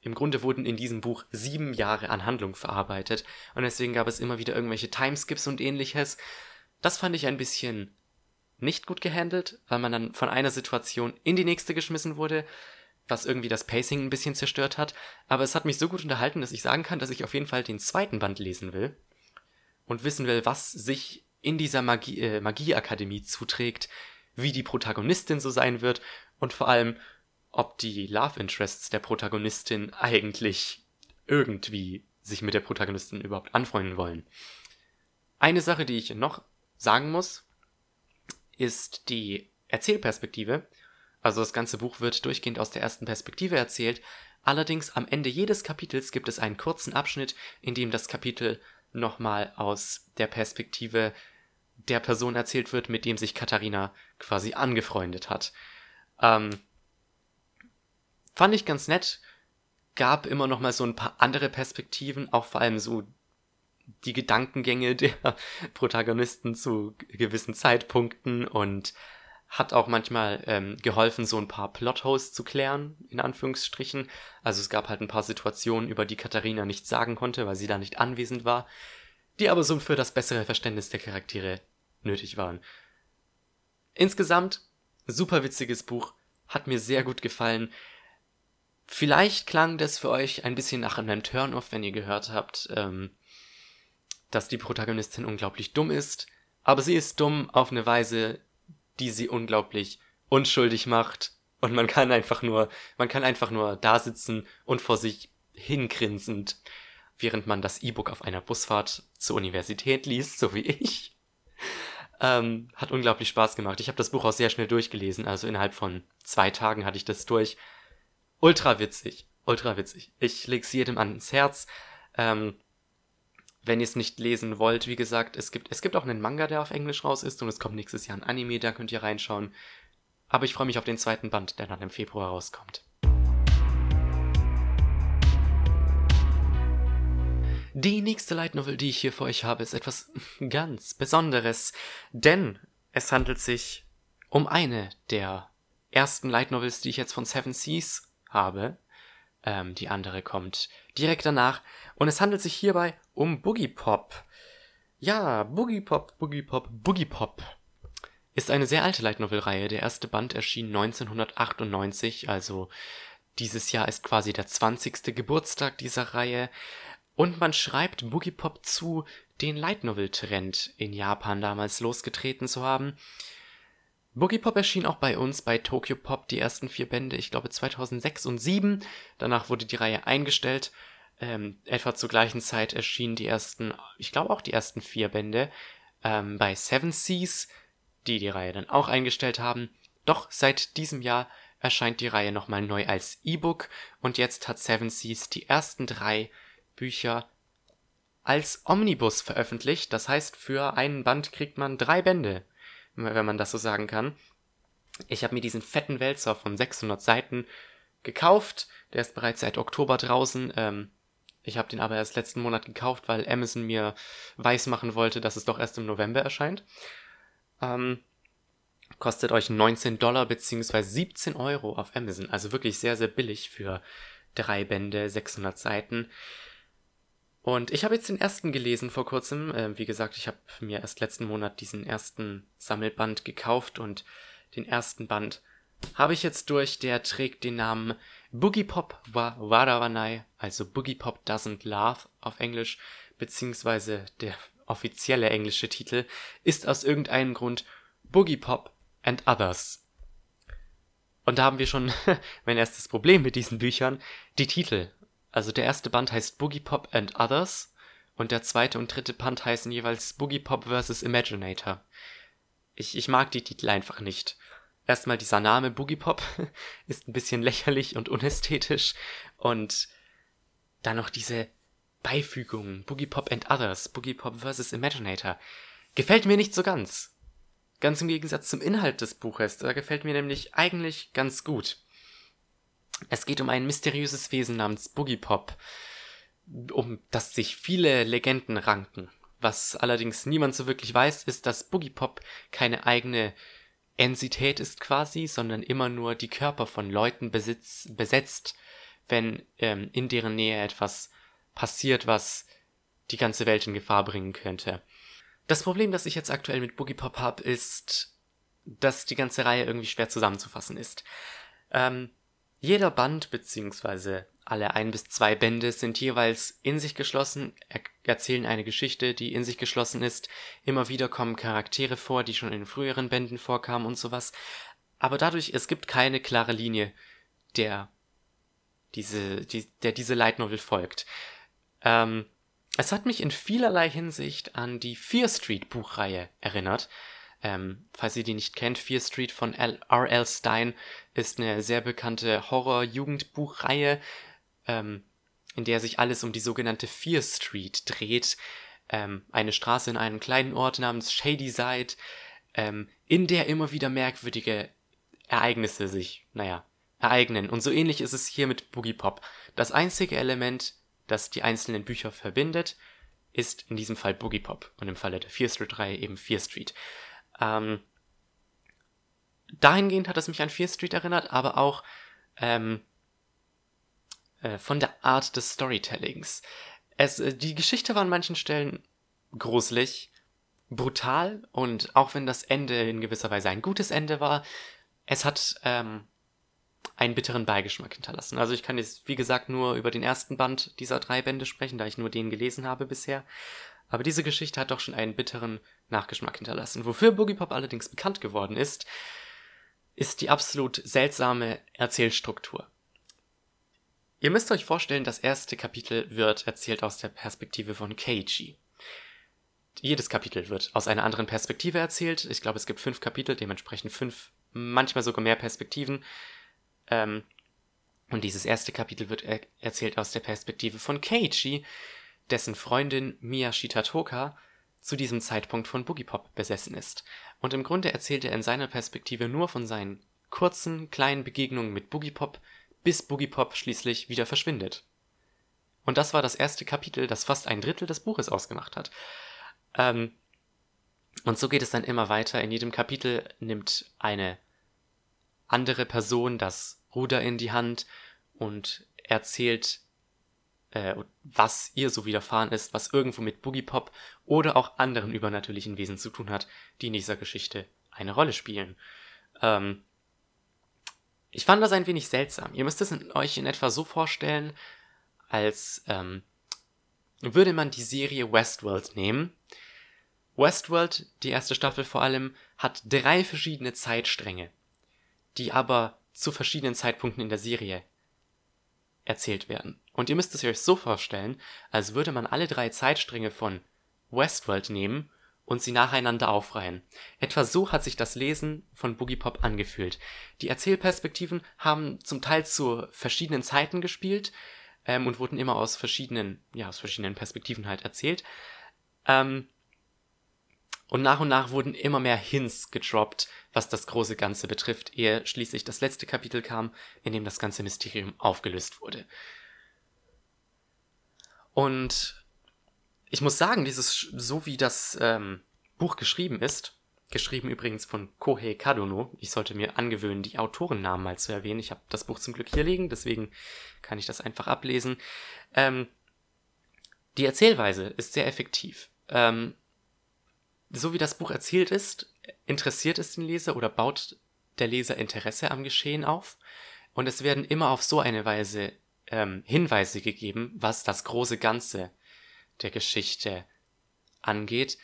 im Grunde wurden in diesem Buch sieben Jahre an Handlung verarbeitet und deswegen gab es immer wieder irgendwelche Timeskips und ähnliches. Das fand ich ein bisschen nicht gut gehandelt, weil man dann von einer Situation in die nächste geschmissen wurde, was irgendwie das Pacing ein bisschen zerstört hat. Aber es hat mich so gut unterhalten, dass ich sagen kann, dass ich auf jeden Fall den zweiten Band lesen will und wissen will, was sich in dieser Magie, äh, Magieakademie zuträgt, wie die Protagonistin so sein wird und vor allem, ob die Love Interests der Protagonistin eigentlich irgendwie sich mit der Protagonistin überhaupt anfreunden wollen. Eine Sache, die ich noch sagen muss, ist die Erzählperspektive. Also das ganze Buch wird durchgehend aus der ersten Perspektive erzählt. Allerdings am Ende jedes Kapitels gibt es einen kurzen Abschnitt, in dem das Kapitel nochmal aus der Perspektive der Person erzählt wird, mit dem sich Katharina quasi angefreundet hat. Ähm, fand ich ganz nett, gab immer noch mal so ein paar andere Perspektiven, auch vor allem so die Gedankengänge der Protagonisten zu gewissen Zeitpunkten und hat auch manchmal ähm, geholfen, so ein paar Plotholes zu klären, in Anführungsstrichen. Also es gab halt ein paar Situationen, über die Katharina nichts sagen konnte, weil sie da nicht anwesend war, die aber so für das bessere Verständnis der Charaktere nötig waren. Insgesamt super witziges Buch, hat mir sehr gut gefallen. Vielleicht klang das für euch ein bisschen nach einem Turn-off, wenn ihr gehört habt, ähm, dass die Protagonistin unglaublich dumm ist, aber sie ist dumm auf eine Weise, die sie unglaublich unschuldig macht. Und man kann einfach nur, man kann einfach nur da sitzen und vor sich hingrinsend, während man das E-Book auf einer Busfahrt zur Universität liest, so wie ich. Ähm, hat unglaublich Spaß gemacht. Ich habe das Buch auch sehr schnell durchgelesen, also innerhalb von zwei Tagen hatte ich das durch. Ultra witzig, ultra witzig. Ich leg's jedem ans Herz. Ähm, wenn ihr es nicht lesen wollt, wie gesagt, es gibt, es gibt auch einen Manga, der auf Englisch raus ist und es kommt nächstes Jahr ein Anime, da könnt ihr reinschauen. Aber ich freue mich auf den zweiten Band, der dann im Februar rauskommt. Die nächste Light Novel, die ich hier für euch habe, ist etwas ganz Besonderes, denn es handelt sich um eine der ersten Light Novels, die ich jetzt von Seven Seas habe. Ähm, die andere kommt direkt danach. Und es handelt sich hierbei um Boogie Pop. Ja, Boogie Pop, Boogie Pop, Boogie Pop. Ist eine sehr alte Light Novel Reihe. Der erste Band erschien 1998, also dieses Jahr ist quasi der 20. Geburtstag dieser Reihe. Und man schreibt Boogie Pop zu, den Light Novel Trend in Japan damals losgetreten zu haben. Boogie Pop erschien auch bei uns bei Tokyo Pop die ersten vier Bände, ich glaube 2006 und 2007. Danach wurde die Reihe eingestellt. Ähm, etwa zur gleichen Zeit erschienen die ersten, ich glaube auch die ersten vier Bände ähm, bei Seven Seas, die die Reihe dann auch eingestellt haben. Doch seit diesem Jahr erscheint die Reihe nochmal neu als E-Book und jetzt hat Seven Seas die ersten drei Bücher als Omnibus veröffentlicht. Das heißt, für einen Band kriegt man drei Bände wenn man das so sagen kann. Ich habe mir diesen fetten Wälzer von 600 Seiten gekauft. Der ist bereits seit Oktober draußen. Ähm, ich habe den aber erst letzten Monat gekauft, weil Amazon mir weismachen wollte, dass es doch erst im November erscheint. Ähm, kostet euch 19 Dollar bzw. 17 Euro auf Amazon. Also wirklich sehr, sehr billig für drei Bände, 600 Seiten. Und ich habe jetzt den ersten gelesen vor kurzem. Äh, wie gesagt, ich habe mir erst letzten Monat diesen ersten Sammelband gekauft und den ersten Band habe ich jetzt durch. Der trägt den Namen Boogie Pop wa Warawanai, also Boogie Pop Doesn't Laugh auf Englisch, beziehungsweise der offizielle englische Titel ist aus irgendeinem Grund Boogie Pop and Others. Und da haben wir schon mein erstes Problem mit diesen Büchern, die Titel. Also der erste Band heißt Boogie Pop and Others und der zweite und dritte Band heißen jeweils Boogie Pop vs. Imaginator. Ich, ich mag die Titel einfach nicht. Erstmal dieser Name Boogie Pop ist ein bisschen lächerlich und unästhetisch. Und dann noch diese Beifügungen. Boogie Pop and Others. Boogie Pop vs. Imaginator. Gefällt mir nicht so ganz. Ganz im Gegensatz zum Inhalt des Buches. Da gefällt mir nämlich eigentlich ganz gut. Es geht um ein mysteriöses Wesen namens Boogie Pop, um das sich viele Legenden ranken. Was allerdings niemand so wirklich weiß, ist, dass Boogie Pop keine eigene Entität ist quasi, sondern immer nur die Körper von Leuten besitz, besetzt, wenn ähm, in deren Nähe etwas passiert, was die ganze Welt in Gefahr bringen könnte. Das Problem, das ich jetzt aktuell mit Boogie Pop habe, ist, dass die ganze Reihe irgendwie schwer zusammenzufassen ist. Ähm, jeder Band beziehungsweise alle ein bis zwei Bände sind jeweils in sich geschlossen, er erzählen eine Geschichte, die in sich geschlossen ist. Immer wieder kommen Charaktere vor, die schon in früheren Bänden vorkamen und sowas. Aber dadurch, es gibt keine klare Linie, der diese, die, der diese Light Novel folgt. Ähm, es hat mich in vielerlei Hinsicht an die Fear Street Buchreihe erinnert. Ähm, falls ihr die nicht kennt, Fear Street von R.L. Stein ist eine sehr bekannte Horror-Jugendbuchreihe, ähm, in der sich alles um die sogenannte Fear Street dreht. Ähm, eine Straße in einem kleinen Ort namens Shadyside, ähm, in der immer wieder merkwürdige Ereignisse sich, naja, ereignen. Und so ähnlich ist es hier mit Boogie Pop. Das einzige Element, das die einzelnen Bücher verbindet, ist in diesem Fall Boogie Pop und im Falle der Fear Street Reihe eben Fear Street. Ähm, dahingehend hat es mich an Fear Street erinnert, aber auch ähm, äh, von der Art des Storytellings. Es, äh, die Geschichte war an manchen Stellen gruselig, brutal und auch wenn das Ende in gewisser Weise ein gutes Ende war, es hat ähm, einen bitteren Beigeschmack hinterlassen. Also ich kann jetzt, wie gesagt, nur über den ersten Band dieser drei Bände sprechen, da ich nur den gelesen habe bisher. Aber diese Geschichte hat doch schon einen bitteren Nachgeschmack hinterlassen. Wofür Boogie Pop allerdings bekannt geworden ist, ist die absolut seltsame Erzählstruktur. Ihr müsst euch vorstellen, das erste Kapitel wird erzählt aus der Perspektive von Keiji. Jedes Kapitel wird aus einer anderen Perspektive erzählt. Ich glaube, es gibt fünf Kapitel, dementsprechend fünf, manchmal sogar mehr Perspektiven. Ähm, und dieses erste Kapitel wird er erzählt aus der Perspektive von Keiichi, dessen Freundin Miyashita Toka zu diesem Zeitpunkt von Boogiepop besessen ist. Und im Grunde erzählt er in seiner Perspektive nur von seinen kurzen, kleinen Begegnungen mit Boogiepop, bis Boogiepop schließlich wieder verschwindet. Und das war das erste Kapitel, das fast ein Drittel des Buches ausgemacht hat. Ähm, und so geht es dann immer weiter. In jedem Kapitel nimmt eine andere Person das Ruder in die Hand und erzählt äh, was ihr so widerfahren ist, was irgendwo mit Boogie Pop oder auch anderen übernatürlichen Wesen zu tun hat, die in dieser Geschichte eine Rolle spielen. Ähm, ich fand das ein wenig seltsam. Ihr müsst es euch in etwa so vorstellen, als ähm, würde man die Serie Westworld nehmen. Westworld, die erste Staffel vor allem, hat drei verschiedene Zeitstränge, die aber zu verschiedenen Zeitpunkten in der Serie erzählt werden. Und ihr müsst es euch so vorstellen, als würde man alle drei Zeitstränge von Westworld nehmen und sie nacheinander aufreihen. Etwa so hat sich das Lesen von Boogie Pop angefühlt. Die Erzählperspektiven haben zum Teil zu verschiedenen Zeiten gespielt ähm, und wurden immer aus verschiedenen, ja, aus verschiedenen Perspektiven halt erzählt. Ähm, und nach und nach wurden immer mehr Hints gedroppt, was das große Ganze betrifft, ehe schließlich das letzte Kapitel kam, in dem das ganze Mysterium aufgelöst wurde. Und ich muss sagen, dieses, so wie das ähm, Buch geschrieben ist, geschrieben übrigens von Kohei Kadono, ich sollte mir angewöhnen, die Autorennamen mal zu erwähnen. Ich habe das Buch zum Glück hier liegen, deswegen kann ich das einfach ablesen. Ähm, die Erzählweise ist sehr effektiv. Ähm, so wie das Buch erzählt ist, interessiert es den Leser oder baut der Leser Interesse am Geschehen auf. Und es werden immer auf so eine Weise ähm, Hinweise gegeben, was das große Ganze der Geschichte angeht,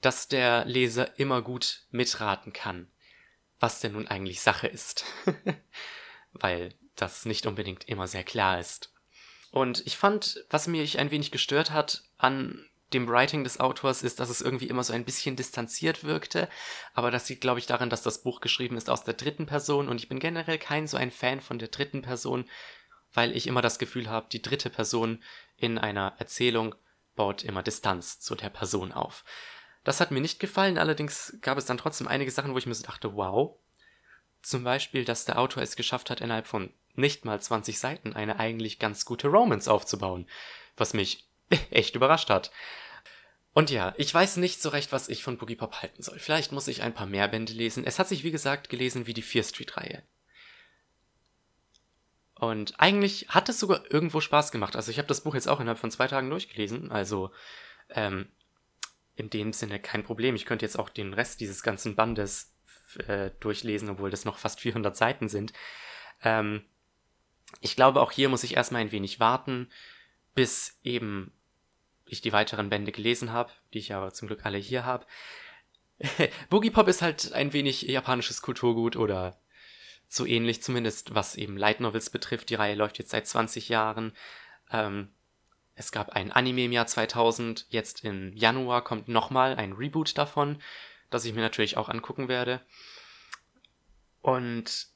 dass der Leser immer gut mitraten kann, was denn nun eigentlich Sache ist. Weil das nicht unbedingt immer sehr klar ist. Und ich fand, was mich ein wenig gestört hat an dem Writing des Autors ist, dass es irgendwie immer so ein bisschen distanziert wirkte. Aber das liegt, glaube ich, daran, dass das Buch geschrieben ist aus der dritten Person. Und ich bin generell kein so ein Fan von der dritten Person, weil ich immer das Gefühl habe, die dritte Person in einer Erzählung baut immer Distanz zu der Person auf. Das hat mir nicht gefallen, allerdings gab es dann trotzdem einige Sachen, wo ich mir so dachte, wow. Zum Beispiel, dass der Autor es geschafft hat, innerhalb von nicht mal 20 Seiten eine eigentlich ganz gute Romance aufzubauen, was mich echt überrascht hat. Und ja, ich weiß nicht so recht, was ich von Boogie Pop halten soll. Vielleicht muss ich ein paar mehr Bände lesen. Es hat sich, wie gesagt, gelesen wie die Fear Street-Reihe. Und eigentlich hat es sogar irgendwo Spaß gemacht. Also ich habe das Buch jetzt auch innerhalb von zwei Tagen durchgelesen. Also ähm, in dem Sinne kein Problem. Ich könnte jetzt auch den Rest dieses ganzen Bandes äh, durchlesen, obwohl das noch fast 400 Seiten sind. Ähm, ich glaube, auch hier muss ich erstmal ein wenig warten, bis eben ich die weiteren Bände gelesen habe, die ich aber zum Glück alle hier habe. Boogie Pop ist halt ein wenig japanisches Kulturgut oder so ähnlich zumindest, was eben Light Novels betrifft. Die Reihe läuft jetzt seit 20 Jahren. Ähm, es gab ein Anime im Jahr 2000. Jetzt im Januar kommt nochmal ein Reboot davon, das ich mir natürlich auch angucken werde. Und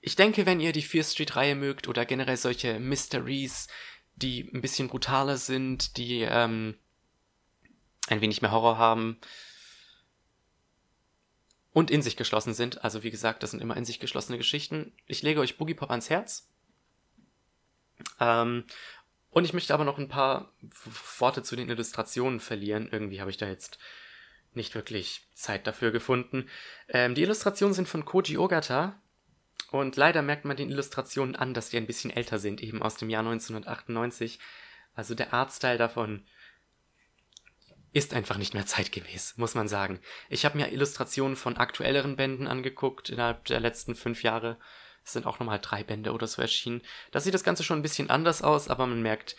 ich denke, wenn ihr die Fear Street Reihe mögt oder generell solche Mysteries, die ein bisschen brutaler sind, die ähm, ein wenig mehr Horror haben und in sich geschlossen sind. Also wie gesagt, das sind immer in sich geschlossene Geschichten. Ich lege euch Boogie Pop ans Herz. Ähm, und ich möchte aber noch ein paar Worte zu den Illustrationen verlieren. Irgendwie habe ich da jetzt nicht wirklich Zeit dafür gefunden. Ähm, die Illustrationen sind von Koji Ogata, und leider merkt man den Illustrationen an, dass die ein bisschen älter sind, eben aus dem Jahr 1998. Also der Artstyle davon ist einfach nicht mehr zeitgemäß, muss man sagen. Ich habe mir Illustrationen von aktuelleren Bänden angeguckt innerhalb der letzten fünf Jahre. Es sind auch nochmal drei Bände oder so erschienen. Da sieht das Ganze schon ein bisschen anders aus, aber man merkt,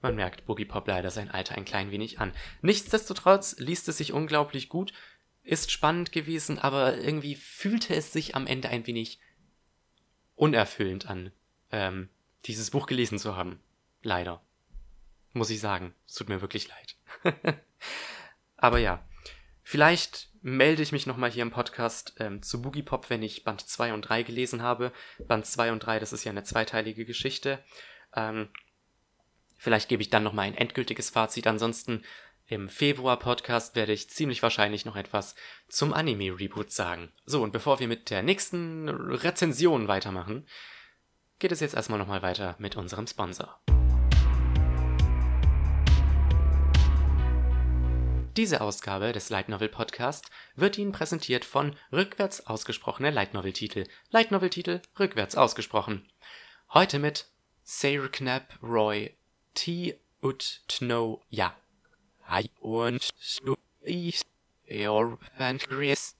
man merkt Boogie Pop leider sein Alter ein klein wenig an. Nichtsdestotrotz liest es sich unglaublich gut, ist spannend gewesen, aber irgendwie fühlte es sich am Ende ein wenig unerfüllend an, ähm, dieses Buch gelesen zu haben. Leider. Muss ich sagen. Es tut mir wirklich leid. Aber ja. Vielleicht melde ich mich nochmal hier im Podcast ähm, zu Boogie Pop, wenn ich Band 2 und 3 gelesen habe. Band 2 und 3, das ist ja eine zweiteilige Geschichte. Ähm, vielleicht gebe ich dann nochmal ein endgültiges Fazit. Ansonsten im Februar-Podcast werde ich ziemlich wahrscheinlich noch etwas zum Anime-Reboot sagen. So, und bevor wir mit der nächsten Rezension weitermachen, geht es jetzt erstmal nochmal weiter mit unserem Sponsor. Diese Ausgabe des Light Novel Podcast wird Ihnen präsentiert von rückwärts ausgesprochene Light Novel Titel. Light Novel Titel rückwärts ausgesprochen. Heute mit Sayre Knapp Roy T. Ut Tno Ja. I want to eat your pancreas.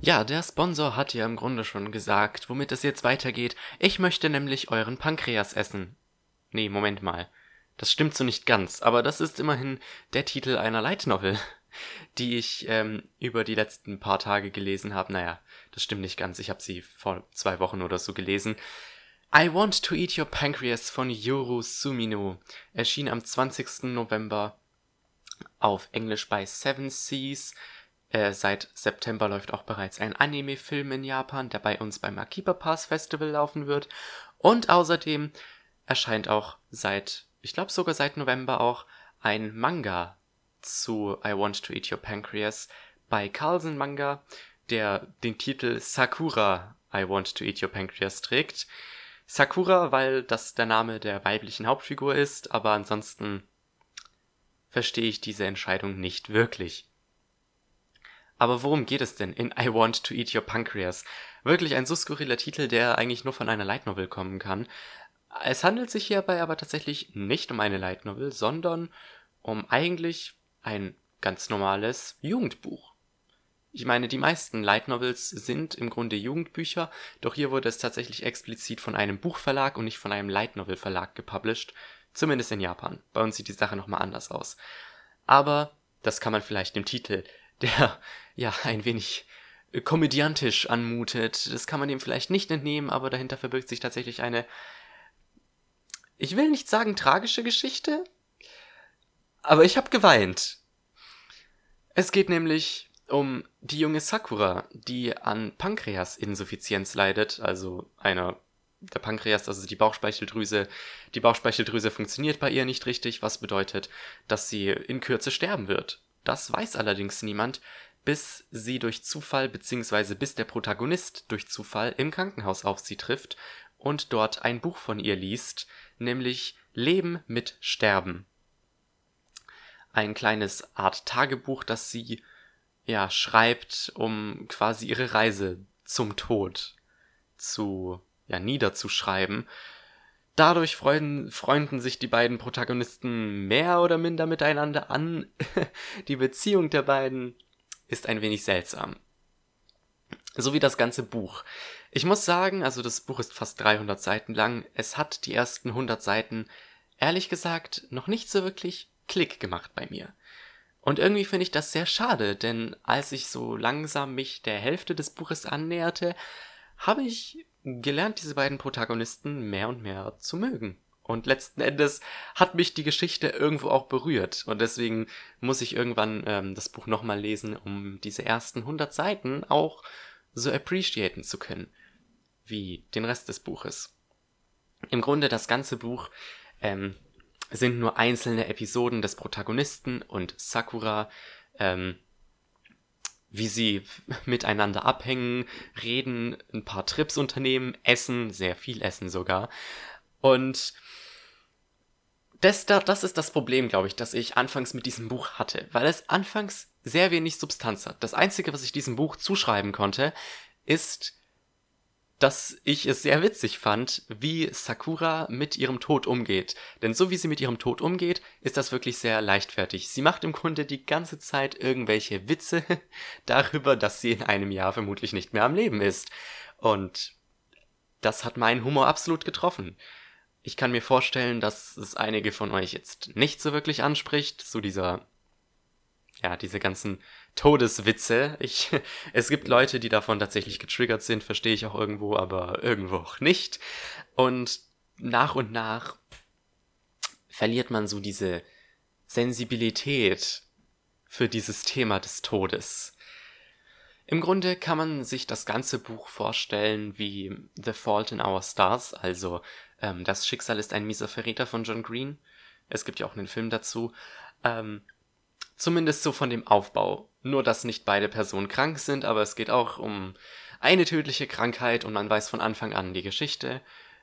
Ja, der Sponsor hat ja im Grunde schon gesagt, womit es jetzt weitergeht. Ich möchte nämlich euren Pankreas essen. Nee, Moment mal. Das stimmt so nicht ganz, aber das ist immerhin der Titel einer Light Novel, die ich ähm, über die letzten paar Tage gelesen habe. Naja, das stimmt nicht ganz. Ich habe sie vor zwei Wochen oder so gelesen. I Want to Eat Your Pancreas von Yoru Sumino erschien am 20. November auf Englisch bei Seven Seas. Äh, seit September läuft auch bereits ein Anime-Film in Japan, der bei uns beim Akiba Pass Festival laufen wird. Und außerdem erscheint auch seit, ich glaube sogar seit November auch, ein Manga zu I Want to Eat Your Pancreas bei Carlsen Manga, der den Titel Sakura I Want to Eat Your Pancreas trägt. Sakura, weil das der Name der weiblichen Hauptfigur ist, aber ansonsten verstehe ich diese Entscheidung nicht wirklich. Aber worum geht es denn in I Want to Eat Your Pancreas? Wirklich ein so skurriler Titel, der eigentlich nur von einer Light Novel kommen kann. Es handelt sich hierbei aber tatsächlich nicht um eine Light Novel, sondern um eigentlich ein ganz normales Jugendbuch. Ich meine, die meisten Light Novels sind im Grunde Jugendbücher, doch hier wurde es tatsächlich explizit von einem Buchverlag und nicht von einem Light Novel Verlag gepublished, zumindest in Japan. Bei uns sieht die Sache nochmal anders aus. Aber das kann man vielleicht dem Titel, der ja ein wenig komödiantisch anmutet, das kann man dem vielleicht nicht entnehmen, aber dahinter verbirgt sich tatsächlich eine ich will nicht sagen tragische Geschichte, aber ich habe geweint. Es geht nämlich um die junge Sakura, die an Pankreasinsuffizienz leidet, also einer der Pankreas, also die Bauchspeicheldrüse, die Bauchspeicheldrüse funktioniert bei ihr nicht richtig, was bedeutet, dass sie in Kürze sterben wird. Das weiß allerdings niemand, bis sie durch Zufall bzw. bis der Protagonist durch Zufall im Krankenhaus auf sie trifft und dort ein Buch von ihr liest, nämlich Leben mit Sterben. Ein kleines Art Tagebuch, das sie ja schreibt, um quasi ihre Reise zum Tod zu ja niederzuschreiben. Dadurch freuen, freunden sich die beiden Protagonisten mehr oder minder miteinander an. die Beziehung der beiden ist ein wenig seltsam. So wie das ganze Buch. Ich muss sagen, also das Buch ist fast 300 Seiten lang. Es hat die ersten 100 Seiten, ehrlich gesagt, noch nicht so wirklich Klick gemacht bei mir. Und irgendwie finde ich das sehr schade, denn als ich so langsam mich der Hälfte des Buches annäherte, habe ich gelernt, diese beiden Protagonisten mehr und mehr zu mögen. Und letzten Endes hat mich die Geschichte irgendwo auch berührt. Und deswegen muss ich irgendwann ähm, das Buch nochmal lesen, um diese ersten 100 Seiten auch so appreciaten zu können, wie den Rest des Buches. Im Grunde das ganze Buch ähm, sind nur einzelne Episoden des Protagonisten und Sakura, ähm, wie sie miteinander abhängen, reden, ein paar Trips unternehmen, essen, sehr viel essen sogar. Und das, das ist das Problem, glaube ich, das ich anfangs mit diesem Buch hatte, weil es anfangs sehr wenig Substanz hat. Das Einzige, was ich diesem Buch zuschreiben konnte, ist, dass ich es sehr witzig fand, wie Sakura mit ihrem Tod umgeht. Denn so wie sie mit ihrem Tod umgeht, ist das wirklich sehr leichtfertig. Sie macht im Grunde die ganze Zeit irgendwelche Witze darüber, dass sie in einem Jahr vermutlich nicht mehr am Leben ist. Und das hat meinen Humor absolut getroffen. Ich kann mir vorstellen, dass es einige von euch jetzt nicht so wirklich anspricht, so dieser, ja, diese ganzen Todeswitze. Ich, es gibt Leute, die davon tatsächlich getriggert sind, verstehe ich auch irgendwo, aber irgendwo auch nicht. Und nach und nach verliert man so diese Sensibilität für dieses Thema des Todes. Im Grunde kann man sich das ganze Buch vorstellen wie The Fault in Our Stars, also ähm, Das Schicksal ist ein mieser Verräter von John Green. Es gibt ja auch einen Film dazu. Ähm, zumindest so von dem Aufbau. Nur, dass nicht beide Personen krank sind, aber es geht auch um eine tödliche Krankheit und man weiß von Anfang an, die Geschichte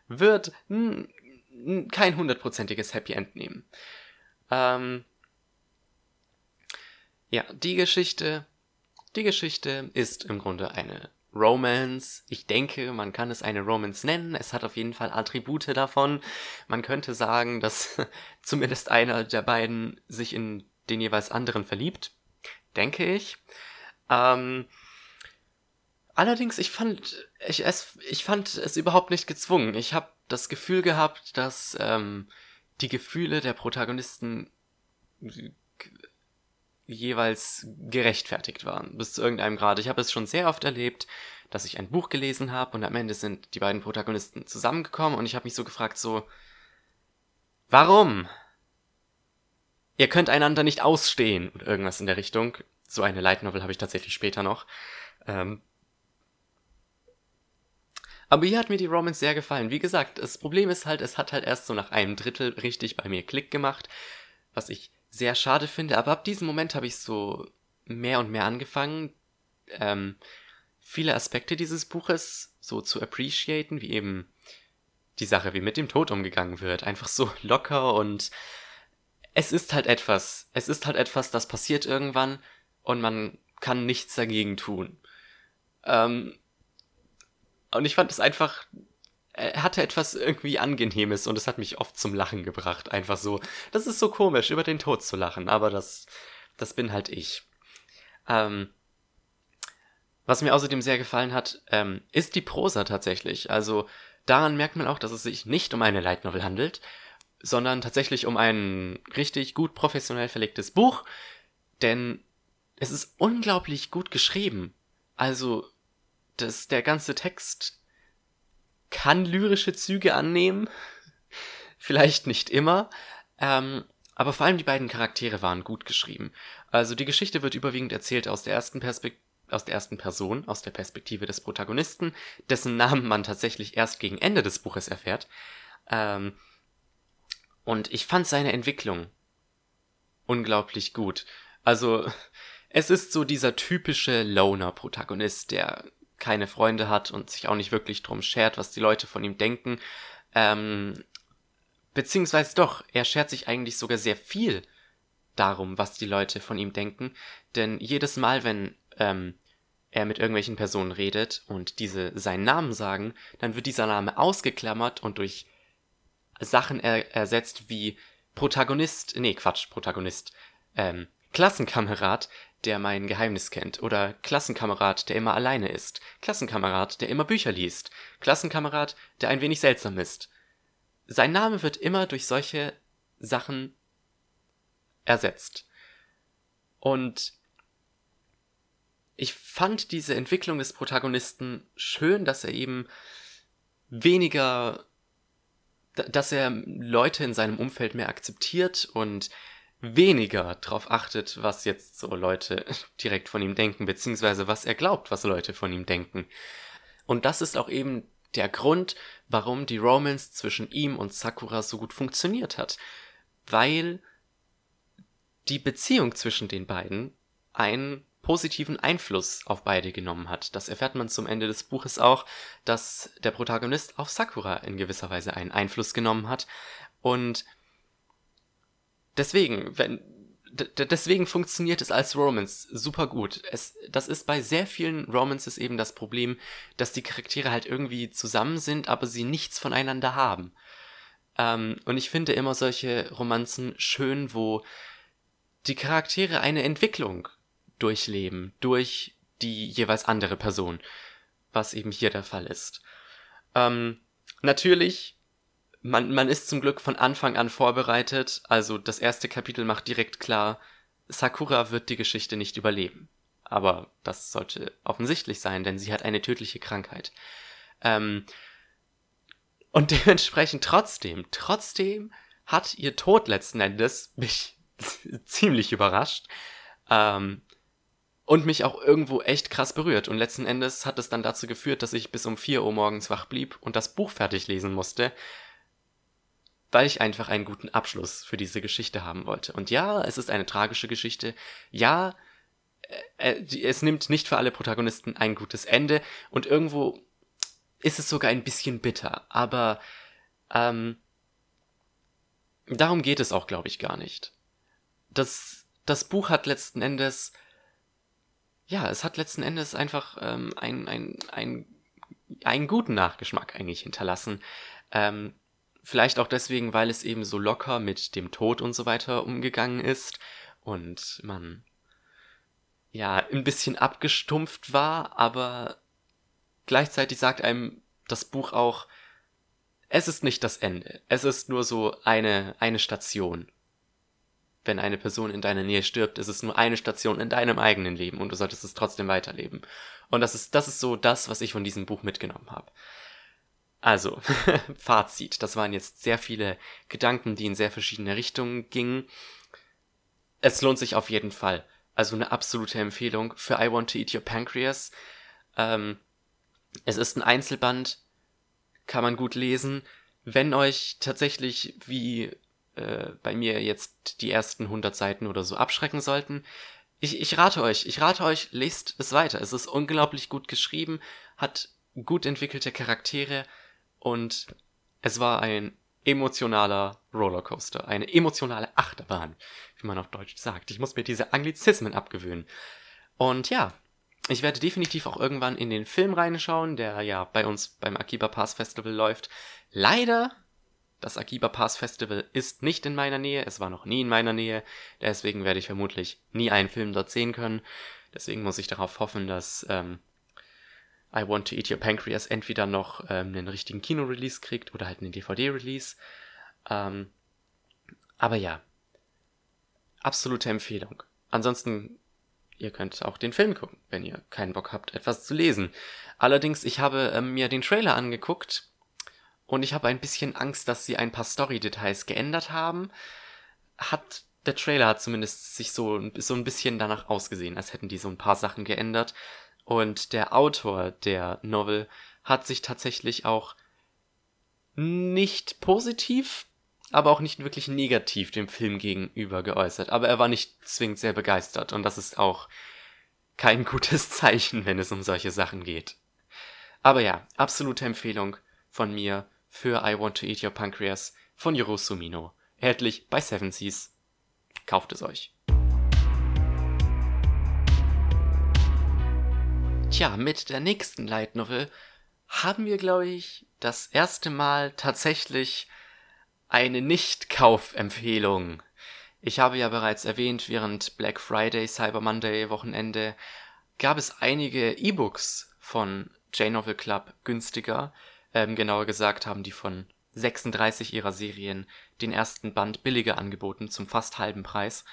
wird kein hundertprozentiges Happy End nehmen. Ähm, ja, die Geschichte, die Geschichte ist im Grunde eine Romance. Ich denke, man kann es eine Romance nennen. Es hat auf jeden Fall Attribute davon. Man könnte sagen, dass zumindest einer der beiden sich in den jeweils anderen verliebt. Denke ich. Ähm, allerdings, ich fand, ich, es, ich fand es überhaupt nicht gezwungen. Ich habe das Gefühl gehabt, dass ähm, die Gefühle der Protagonisten jeweils gerechtfertigt waren, bis zu irgendeinem Grad. Ich habe es schon sehr oft erlebt, dass ich ein Buch gelesen habe und am Ende sind die beiden Protagonisten zusammengekommen und ich habe mich so gefragt, so, warum? Ihr könnt einander nicht ausstehen und irgendwas in der Richtung. So eine Light Novel habe ich tatsächlich später noch. Ähm, aber hier hat mir die Romance sehr gefallen. Wie gesagt, das Problem ist halt, es hat halt erst so nach einem Drittel richtig bei mir Klick gemacht, was ich sehr schade finde. Aber ab diesem Moment habe ich so mehr und mehr angefangen, ähm, viele Aspekte dieses Buches so zu appreciaten, wie eben die Sache, wie mit dem Tod umgegangen wird. Einfach so locker und es ist halt etwas. Es ist halt etwas, das passiert irgendwann und man kann nichts dagegen tun. Ähm, und ich fand es einfach er hatte etwas irgendwie Angenehmes und es hat mich oft zum Lachen gebracht. Einfach so, das ist so komisch, über den Tod zu lachen, aber das, das bin halt ich. Ähm, was mir außerdem sehr gefallen hat, ähm, ist die Prosa tatsächlich. Also daran merkt man auch, dass es sich nicht um eine Light Novel handelt, sondern tatsächlich um ein richtig gut professionell verlegtes Buch, denn es ist unglaublich gut geschrieben. Also, das, der ganze Text kann lyrische Züge annehmen. vielleicht nicht immer, ähm, aber vor allem die beiden Charaktere waren gut geschrieben. Also die Geschichte wird überwiegend erzählt aus der ersten Perspektive aus der ersten Person, aus der Perspektive des Protagonisten, dessen Namen man tatsächlich erst gegen Ende des Buches erfährt. Ähm, und ich fand seine Entwicklung unglaublich gut. Also, es ist so dieser typische Loner-Protagonist, der keine Freunde hat und sich auch nicht wirklich drum schert, was die Leute von ihm denken. Ähm, beziehungsweise doch, er schert sich eigentlich sogar sehr viel darum, was die Leute von ihm denken. Denn jedes Mal, wenn ähm, er mit irgendwelchen Personen redet und diese seinen Namen sagen, dann wird dieser Name ausgeklammert und durch Sachen er ersetzt wie Protagonist, nee, Quatsch, Protagonist, ähm, Klassenkamerad, der mein Geheimnis kennt, oder Klassenkamerad, der immer alleine ist, Klassenkamerad, der immer Bücher liest, Klassenkamerad, der ein wenig seltsam ist. Sein Name wird immer durch solche Sachen ersetzt. Und ich fand diese Entwicklung des Protagonisten schön, dass er eben weniger, dass er Leute in seinem Umfeld mehr akzeptiert und weniger darauf achtet, was jetzt so Leute direkt von ihm denken, beziehungsweise was er glaubt, was Leute von ihm denken. Und das ist auch eben der Grund, warum die Romance zwischen ihm und Sakura so gut funktioniert hat. Weil die Beziehung zwischen den beiden einen positiven Einfluss auf beide genommen hat. Das erfährt man zum Ende des Buches auch, dass der Protagonist auf Sakura in gewisser Weise einen Einfluss genommen hat. Und deswegen, wenn, deswegen funktioniert es als Romance super gut. Es, das ist bei sehr vielen Romances eben das Problem, dass die Charaktere halt irgendwie zusammen sind, aber sie nichts voneinander haben. Ähm, und ich finde immer solche Romanzen schön, wo die Charaktere eine Entwicklung durchleben, durch die jeweils andere Person, was eben hier der Fall ist. Ähm, natürlich, man, man ist zum Glück von Anfang an vorbereitet, also das erste Kapitel macht direkt klar, Sakura wird die Geschichte nicht überleben. Aber das sollte offensichtlich sein, denn sie hat eine tödliche Krankheit. Ähm, und dementsprechend trotzdem, trotzdem hat ihr Tod letzten Endes mich ziemlich überrascht. Ähm, und mich auch irgendwo echt krass berührt. Und letzten Endes hat es dann dazu geführt, dass ich bis um 4 Uhr morgens wach blieb und das Buch fertig lesen musste, weil ich einfach einen guten Abschluss für diese Geschichte haben wollte. Und ja, es ist eine tragische Geschichte. Ja, äh, äh, es nimmt nicht für alle Protagonisten ein gutes Ende und irgendwo ist es sogar ein bisschen bitter. Aber ähm, darum geht es auch, glaube ich, gar nicht. Das, das Buch hat letzten Endes ja, es hat letzten Endes einfach ähm, ein, ein, ein, einen guten Nachgeschmack eigentlich hinterlassen. Ähm, vielleicht auch deswegen, weil es eben so locker mit dem Tod und so weiter umgegangen ist und man ja ein bisschen abgestumpft war, aber gleichzeitig sagt einem das Buch auch, es ist nicht das Ende. Es ist nur so eine, eine Station wenn eine Person in deiner Nähe stirbt, ist es nur eine Station in deinem eigenen Leben und du solltest es trotzdem weiterleben. Und das ist, das ist so das, was ich von diesem Buch mitgenommen habe. Also, Fazit. Das waren jetzt sehr viele Gedanken, die in sehr verschiedene Richtungen gingen. Es lohnt sich auf jeden Fall. Also eine absolute Empfehlung für I Want to Eat Your Pancreas. Ähm, es ist ein Einzelband, kann man gut lesen. Wenn euch tatsächlich wie äh, bei mir jetzt die ersten 100 Seiten oder so abschrecken sollten. Ich, ich rate euch, ich rate euch, lest es weiter. Es ist unglaublich gut geschrieben, hat gut entwickelte Charaktere und es war ein emotionaler Rollercoaster, eine emotionale Achterbahn, wie man auf Deutsch sagt. Ich muss mir diese Anglizismen abgewöhnen. Und ja, ich werde definitiv auch irgendwann in den Film reinschauen, der ja bei uns beim Akiba Pass Festival läuft. Leider das Akiba Pass Festival ist nicht in meiner Nähe, es war noch nie in meiner Nähe, deswegen werde ich vermutlich nie einen Film dort sehen können. Deswegen muss ich darauf hoffen, dass ähm, I Want to Eat Your Pancreas entweder noch ähm, einen richtigen Kino-Release kriegt oder halt einen DVD-Release. Ähm, aber ja, absolute Empfehlung. Ansonsten, ihr könnt auch den Film gucken, wenn ihr keinen Bock habt, etwas zu lesen. Allerdings, ich habe ähm, mir den Trailer angeguckt und ich habe ein bisschen Angst, dass sie ein paar Story-Details geändert haben. Hat der Trailer hat zumindest sich so, so ein bisschen danach ausgesehen, als hätten die so ein paar Sachen geändert. Und der Autor der Novel hat sich tatsächlich auch nicht positiv, aber auch nicht wirklich negativ dem Film gegenüber geäußert. Aber er war nicht zwingend sehr begeistert und das ist auch kein gutes Zeichen, wenn es um solche Sachen geht. Aber ja, absolute Empfehlung von mir für I Want to Eat Your Pancreas von Yoro Sumino. Erhältlich bei Seven Seas. Kauft es euch. Tja, mit der nächsten Light Novel haben wir, glaube ich, das erste Mal tatsächlich eine Nicht-Kauf-Empfehlung. Ich habe ja bereits erwähnt, während Black Friday, Cyber Monday, Wochenende gab es einige E-Books von J-Novel Club günstiger. Ähm, genauer gesagt haben die von 36 ihrer Serien den ersten Band billiger angeboten zum fast halben Preis.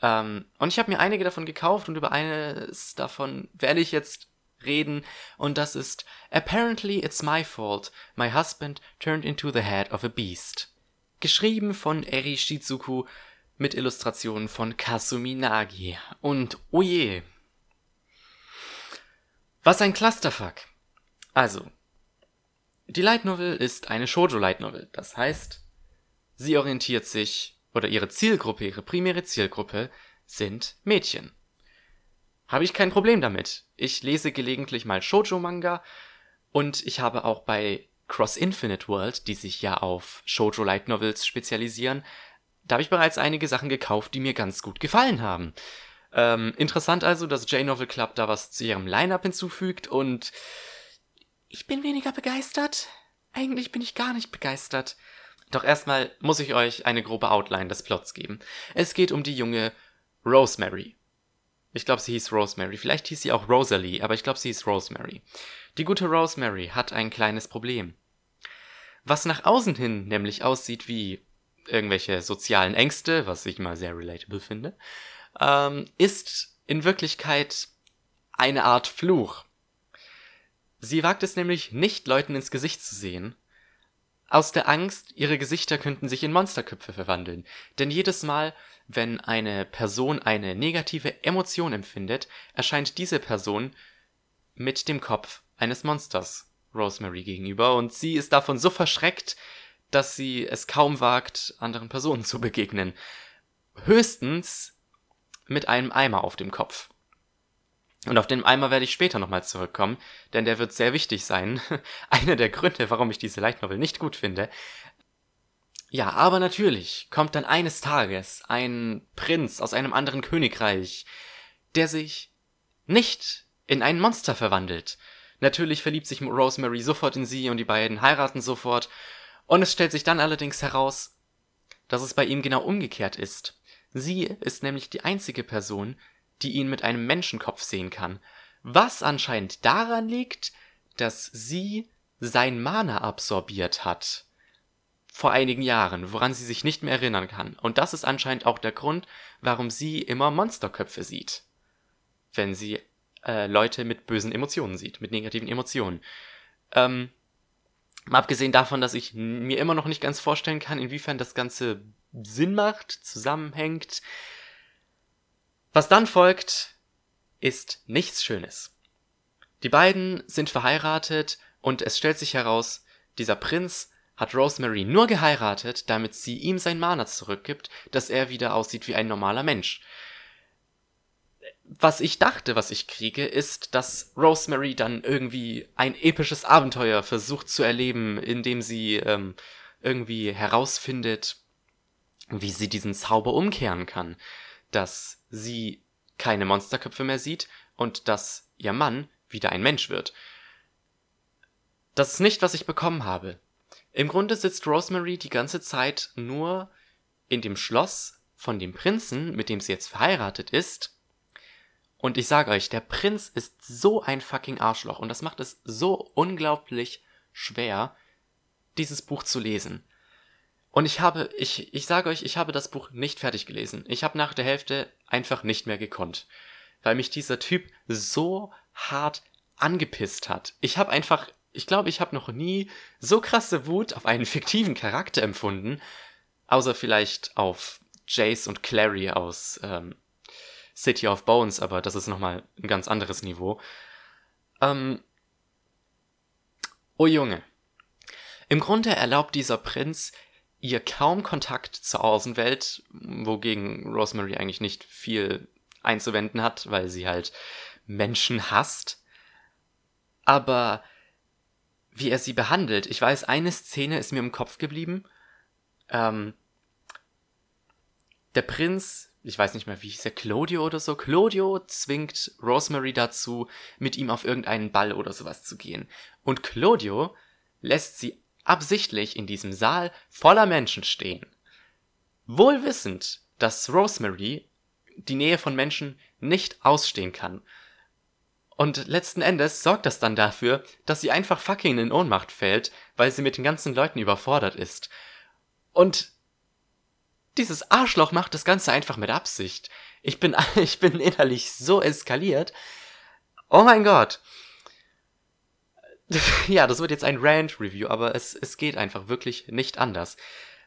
Ähm, und ich habe mir einige davon gekauft und über eines davon werde ich jetzt reden und das ist Apparently It's My Fault. My Husband Turned into the Head of a Beast. Geschrieben von Eri Shizuku mit Illustrationen von Kasumi Nagi. Und oje. Was ein Clusterfuck. Also, die Light Novel ist eine Shoujo Light Novel. Das heißt, sie orientiert sich oder ihre Zielgruppe, ihre primäre Zielgruppe sind Mädchen. Habe ich kein Problem damit. Ich lese gelegentlich mal Shoujo Manga und ich habe auch bei Cross Infinite World, die sich ja auf Shoujo Light Novels spezialisieren, da habe ich bereits einige Sachen gekauft, die mir ganz gut gefallen haben. Ähm, interessant also, dass J-Novel Club da was zu ihrem Line-Up hinzufügt und ich bin weniger begeistert. Eigentlich bin ich gar nicht begeistert. Doch erstmal muss ich euch eine grobe Outline des Plots geben. Es geht um die junge Rosemary. Ich glaube, sie hieß Rosemary. Vielleicht hieß sie auch Rosalie, aber ich glaube, sie hieß Rosemary. Die gute Rosemary hat ein kleines Problem. Was nach außen hin nämlich aussieht wie irgendwelche sozialen Ängste, was ich mal sehr relatable finde, ähm, ist in Wirklichkeit eine Art Fluch. Sie wagt es nämlich nicht, Leuten ins Gesicht zu sehen, aus der Angst, ihre Gesichter könnten sich in Monsterköpfe verwandeln. Denn jedes Mal, wenn eine Person eine negative Emotion empfindet, erscheint diese Person mit dem Kopf eines Monsters Rosemary gegenüber und sie ist davon so verschreckt, dass sie es kaum wagt, anderen Personen zu begegnen. Höchstens mit einem Eimer auf dem Kopf. Und auf den Eimer werde ich später nochmal zurückkommen, denn der wird sehr wichtig sein. Einer der Gründe, warum ich diese Light Novel nicht gut finde. Ja, aber natürlich kommt dann eines Tages ein Prinz aus einem anderen Königreich, der sich nicht in ein Monster verwandelt. Natürlich verliebt sich Rosemary sofort in sie und die beiden heiraten sofort und es stellt sich dann allerdings heraus, dass es bei ihm genau umgekehrt ist. Sie ist nämlich die einzige Person, die ihn mit einem Menschenkopf sehen kann, was anscheinend daran liegt, dass sie sein Mana absorbiert hat. Vor einigen Jahren, woran sie sich nicht mehr erinnern kann. Und das ist anscheinend auch der Grund, warum sie immer Monsterköpfe sieht. Wenn sie äh, Leute mit bösen Emotionen sieht, mit negativen Emotionen. Ähm, Mal abgesehen davon, dass ich mir immer noch nicht ganz vorstellen kann, inwiefern das Ganze Sinn macht, zusammenhängt. Was dann folgt, ist nichts Schönes. Die beiden sind verheiratet und es stellt sich heraus, dieser Prinz hat Rosemary nur geheiratet, damit sie ihm sein Mana zurückgibt, dass er wieder aussieht wie ein normaler Mensch was ich dachte, was ich kriege, ist, dass Rosemary dann irgendwie ein episches Abenteuer versucht zu erleben, indem sie ähm, irgendwie herausfindet, wie sie diesen Zauber umkehren kann, dass sie keine Monsterköpfe mehr sieht und dass ihr Mann wieder ein Mensch wird. Das ist nicht, was ich bekommen habe. Im Grunde sitzt Rosemary die ganze Zeit nur in dem Schloss von dem Prinzen, mit dem sie jetzt verheiratet ist, und ich sage euch, der Prinz ist so ein fucking Arschloch und das macht es so unglaublich schwer, dieses Buch zu lesen. Und ich habe, ich, ich sage euch, ich habe das Buch nicht fertig gelesen. Ich habe nach der Hälfte einfach nicht mehr gekonnt. Weil mich dieser Typ so hart angepisst hat. Ich habe einfach, ich glaube, ich habe noch nie so krasse Wut auf einen fiktiven Charakter empfunden, außer vielleicht auf Jace und Clary aus ähm, City of Bones, aber das ist nochmal ein ganz anderes Niveau. Ähm, oh Junge. Im Grunde erlaubt dieser Prinz ihr kaum Kontakt zur Außenwelt, wogegen Rosemary eigentlich nicht viel einzuwenden hat, weil sie halt Menschen hasst. Aber wie er sie behandelt, ich weiß, eine Szene ist mir im Kopf geblieben. Ähm, der Prinz, ich weiß nicht mehr, wie hieß er, Claudio oder so, Claudio zwingt Rosemary dazu, mit ihm auf irgendeinen Ball oder sowas zu gehen. Und Claudio lässt sie absichtlich in diesem Saal voller Menschen stehen. Wohl wissend, dass Rosemary die Nähe von Menschen nicht ausstehen kann. Und letzten Endes sorgt das dann dafür, dass sie einfach fucking in Ohnmacht fällt, weil sie mit den ganzen Leuten überfordert ist. Und dieses Arschloch macht das Ganze einfach mit Absicht. Ich bin, ich bin innerlich so eskaliert. Oh mein Gott. ja, das wird jetzt ein Rant-Review, aber es, es geht einfach wirklich nicht anders.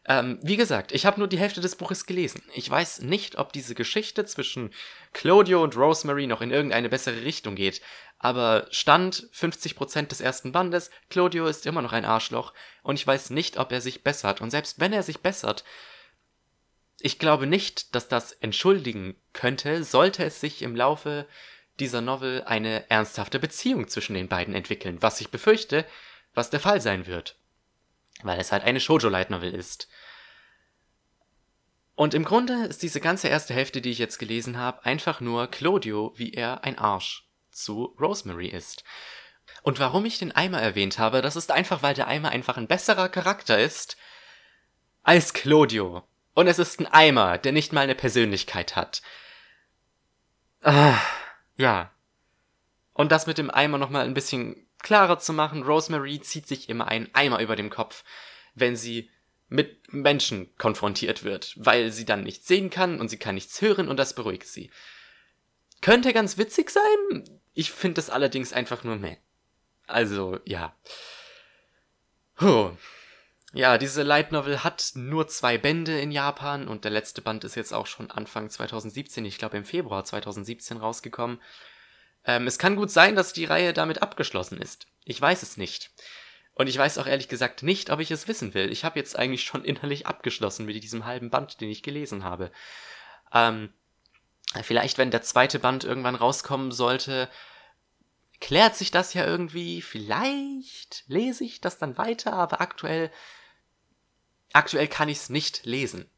Ähm, wie gesagt, ich habe nur die Hälfte des Buches gelesen. Ich weiß nicht, ob diese Geschichte zwischen Claudio und Rosemary noch in irgendeine bessere Richtung geht. Aber Stand 50% des ersten Bandes, Claudio ist immer noch ein Arschloch und ich weiß nicht, ob er sich bessert. Und selbst wenn er sich bessert, ich glaube nicht, dass das entschuldigen könnte, sollte es sich im Laufe dieser Novel eine ernsthafte Beziehung zwischen den beiden entwickeln, was ich befürchte, was der Fall sein wird. Weil es halt eine Shoujo Light Novel ist. Und im Grunde ist diese ganze erste Hälfte, die ich jetzt gelesen habe, einfach nur Claudio, wie er ein Arsch zu Rosemary ist. Und warum ich den Eimer erwähnt habe, das ist einfach, weil der Eimer einfach ein besserer Charakter ist als Claudio. Und es ist ein Eimer, der nicht mal eine Persönlichkeit hat. Ah. Ja. Und das mit dem Eimer nochmal ein bisschen klarer zu machen, Rosemary zieht sich immer einen Eimer über dem Kopf, wenn sie mit Menschen konfrontiert wird, weil sie dann nichts sehen kann und sie kann nichts hören und das beruhigt sie. Könnte ganz witzig sein. Ich finde das allerdings einfach nur meh. Also, ja. Huh. Ja, diese Light Novel hat nur zwei Bände in Japan und der letzte Band ist jetzt auch schon Anfang 2017, ich glaube im Februar 2017 rausgekommen. Ähm, es kann gut sein, dass die Reihe damit abgeschlossen ist. Ich weiß es nicht. Und ich weiß auch ehrlich gesagt nicht, ob ich es wissen will. Ich habe jetzt eigentlich schon innerlich abgeschlossen mit diesem halben Band, den ich gelesen habe. Ähm, vielleicht, wenn der zweite Band irgendwann rauskommen sollte, klärt sich das ja irgendwie. Vielleicht lese ich das dann weiter, aber aktuell Aktuell kann ich es nicht lesen.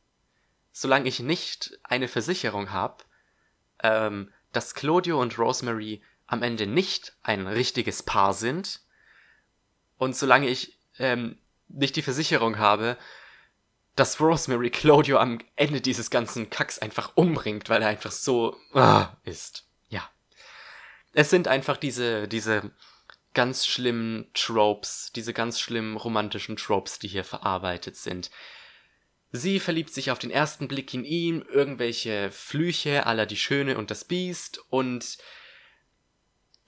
Solange ich nicht eine Versicherung habe, ähm, dass Claudio und Rosemary am Ende nicht ein richtiges Paar sind und solange ich ähm, nicht die Versicherung habe, dass Rosemary Claudio am Ende dieses ganzen Kacks einfach umbringt, weil er einfach so uh, ist. Ja. Es sind einfach diese, diese ganz schlimmen Tropes, diese ganz schlimmen romantischen Tropes, die hier verarbeitet sind. Sie verliebt sich auf den ersten Blick in ihn, irgendwelche Flüche aller die Schöne und das Biest und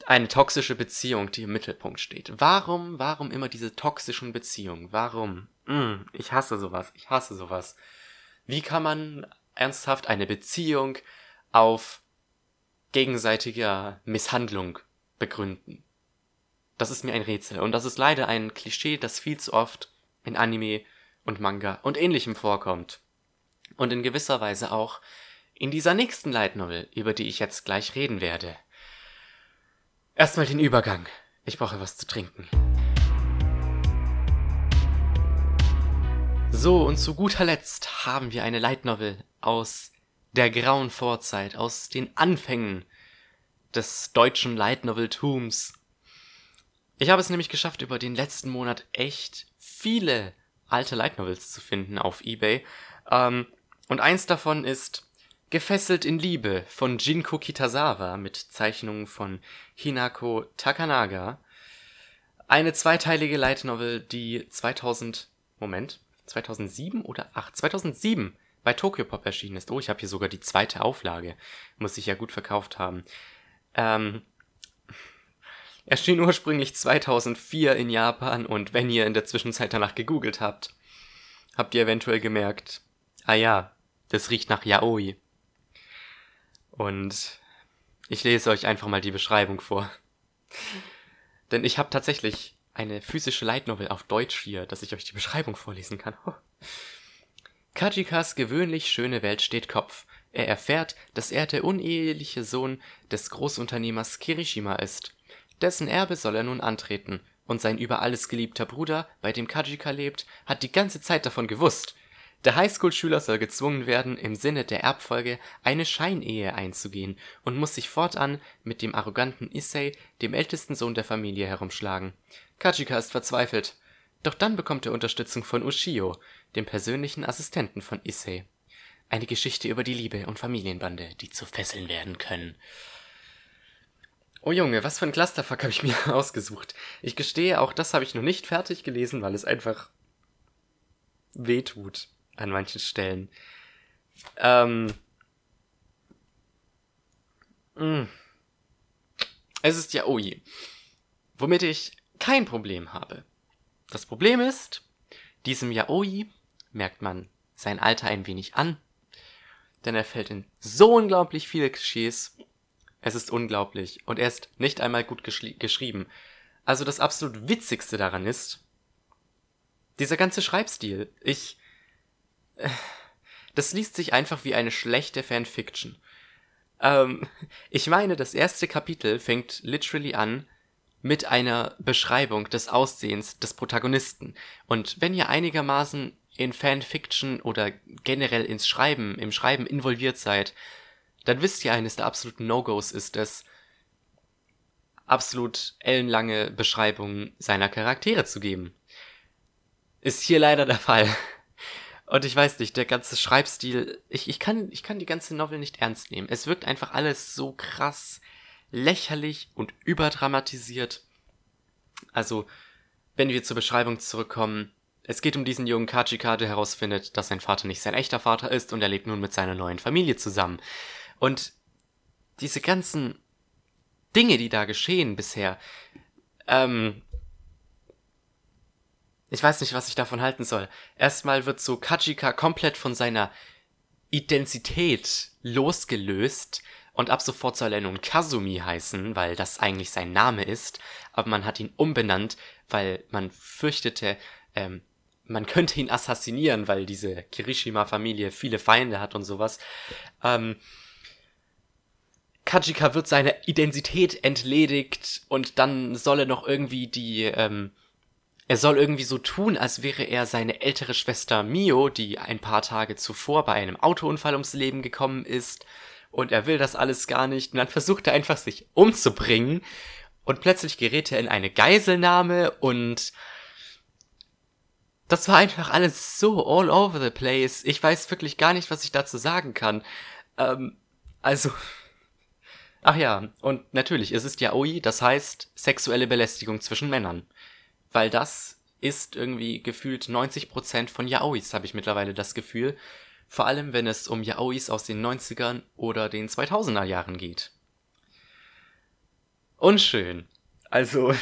eine toxische Beziehung, die im Mittelpunkt steht. Warum, warum immer diese toxischen Beziehungen? Warum? Mm, ich hasse sowas, ich hasse sowas. Wie kann man ernsthaft eine Beziehung auf gegenseitiger Misshandlung begründen? Das ist mir ein Rätsel. Und das ist leider ein Klischee, das viel zu oft in Anime und Manga und ähnlichem vorkommt. Und in gewisser Weise auch in dieser nächsten Light Novel, über die ich jetzt gleich reden werde. Erstmal den Übergang. Ich brauche was zu trinken. So, und zu guter Letzt haben wir eine Light Novel aus der grauen Vorzeit, aus den Anfängen des deutschen Light Novel Tums ich habe es nämlich geschafft, über den letzten Monat echt viele alte Light Novels zu finden auf eBay. Ähm, und eins davon ist Gefesselt in Liebe von Jinko Kitazawa mit Zeichnungen von Hinako Takanaga. Eine zweiteilige Light Novel, die 2000, Moment, 2007 oder 8, 2007 bei Tokyo Pop erschienen ist. Oh, ich habe hier sogar die zweite Auflage. Muss ich ja gut verkauft haben. Ähm, Erschien ursprünglich 2004 in Japan und wenn ihr in der Zwischenzeit danach gegoogelt habt, habt ihr eventuell gemerkt, ah ja, das riecht nach Yaoi. Und ich lese euch einfach mal die Beschreibung vor. Denn ich habe tatsächlich eine physische Light Novel auf Deutsch hier, dass ich euch die Beschreibung vorlesen kann. Kajikas gewöhnlich schöne Welt steht Kopf. Er erfährt, dass er der uneheliche Sohn des Großunternehmers Kirishima ist. Dessen Erbe soll er nun antreten, und sein über alles geliebter Bruder, bei dem Kajika lebt, hat die ganze Zeit davon gewusst. Der Highschool-Schüler soll gezwungen werden, im Sinne der Erbfolge eine Scheinehe einzugehen und muss sich fortan mit dem arroganten Issei, dem ältesten Sohn der Familie, herumschlagen. Kajika ist verzweifelt. Doch dann bekommt er Unterstützung von Ushio, dem persönlichen Assistenten von Issei. Eine Geschichte über die Liebe und Familienbande, die zu Fesseln werden können. Oh Junge, was für ein Clusterfuck habe ich mir ausgesucht. Ich gestehe, auch das habe ich noch nicht fertig gelesen, weil es einfach wehtut an manchen Stellen. Ähm. Mh. Mm. Es ist ja oh je. Womit ich kein Problem habe. Das Problem ist, diesem Yaoi merkt man sein Alter ein wenig an, denn er fällt in so unglaublich viele Klischees. Es ist unglaublich und er ist nicht einmal gut geschrieben. Also das absolut witzigste daran ist, dieser ganze Schreibstil. Ich das liest sich einfach wie eine schlechte Fanfiction. Ähm, ich meine, das erste Kapitel fängt literally an mit einer Beschreibung des Aussehens des Protagonisten. Und wenn ihr einigermaßen in Fanfiction oder generell ins Schreiben, im Schreiben involviert seid, dann wisst ihr, eines der absoluten No-Gos ist es, absolut ellenlange Beschreibungen seiner Charaktere zu geben. Ist hier leider der Fall. Und ich weiß nicht, der ganze Schreibstil, ich, ich, kann, ich kann die ganze Novel nicht ernst nehmen. Es wirkt einfach alles so krass lächerlich und überdramatisiert. Also, wenn wir zur Beschreibung zurückkommen, es geht um diesen jungen Kachika, der herausfindet, dass sein Vater nicht sein echter Vater ist und er lebt nun mit seiner neuen Familie zusammen. Und diese ganzen Dinge, die da geschehen bisher, ähm, ich weiß nicht, was ich davon halten soll. Erstmal wird so Kajika komplett von seiner Identität losgelöst und ab sofort soll er nun Kazumi heißen, weil das eigentlich sein Name ist, aber man hat ihn umbenannt, weil man fürchtete, ähm, man könnte ihn assassinieren, weil diese Kirishima-Familie viele Feinde hat und sowas. Ähm, Kajika wird seine Identität entledigt und dann soll er noch irgendwie die ähm, er soll irgendwie so tun, als wäre er seine ältere Schwester Mio, die ein paar Tage zuvor bei einem Autounfall ums Leben gekommen ist. Und er will das alles gar nicht. Und dann versucht er einfach, sich umzubringen. Und plötzlich gerät er in eine Geiselnahme und das war einfach alles so all over the place. Ich weiß wirklich gar nicht, was ich dazu sagen kann. Ähm, also. Ach ja, und natürlich, es ist Yaoi, das heißt sexuelle Belästigung zwischen Männern weil das ist irgendwie gefühlt 90% von Yaois, habe ich mittlerweile das Gefühl. Vor allem, wenn es um Yaois aus den 90ern oder den 2000er Jahren geht. Unschön. Also,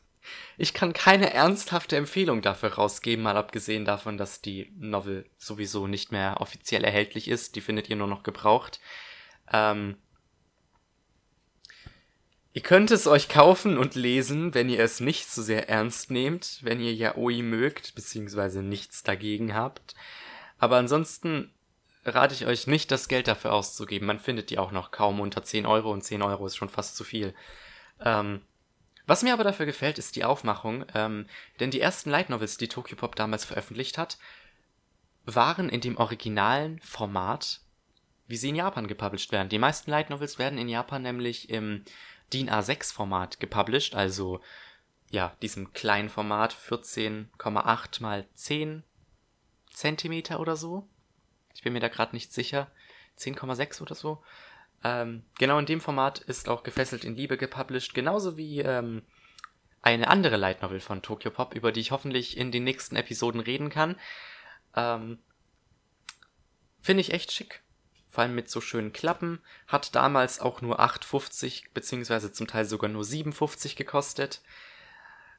ich kann keine ernsthafte Empfehlung dafür rausgeben, mal abgesehen davon, dass die Novel sowieso nicht mehr offiziell erhältlich ist. Die findet ihr nur noch gebraucht. Ähm, Ihr könnt es euch kaufen und lesen, wenn ihr es nicht so sehr ernst nehmt, wenn ihr Yaoi mögt, beziehungsweise nichts dagegen habt. Aber ansonsten rate ich euch nicht, das Geld dafür auszugeben. Man findet die auch noch kaum unter 10 Euro und 10 Euro ist schon fast zu viel. Ähm, was mir aber dafür gefällt, ist die Aufmachung, ähm, denn die ersten Light Novels, die Tokyopop damals veröffentlicht hat, waren in dem originalen Format, wie sie in Japan gepublished werden. Die meisten Light Novels werden in Japan nämlich im DIN A6-Format gepublished, also ja, diesem kleinen Format 14,8 mal 10 Zentimeter oder so. Ich bin mir da gerade nicht sicher. 10,6 oder so. Ähm, genau in dem Format ist auch Gefesselt in Liebe gepublished, genauso wie ähm, eine andere Light Novel von Tokyo Pop, über die ich hoffentlich in den nächsten Episoden reden kann. Ähm, Finde ich echt schick vor allem mit so schönen Klappen, hat damals auch nur 8,50 beziehungsweise zum Teil sogar nur 7,50 gekostet.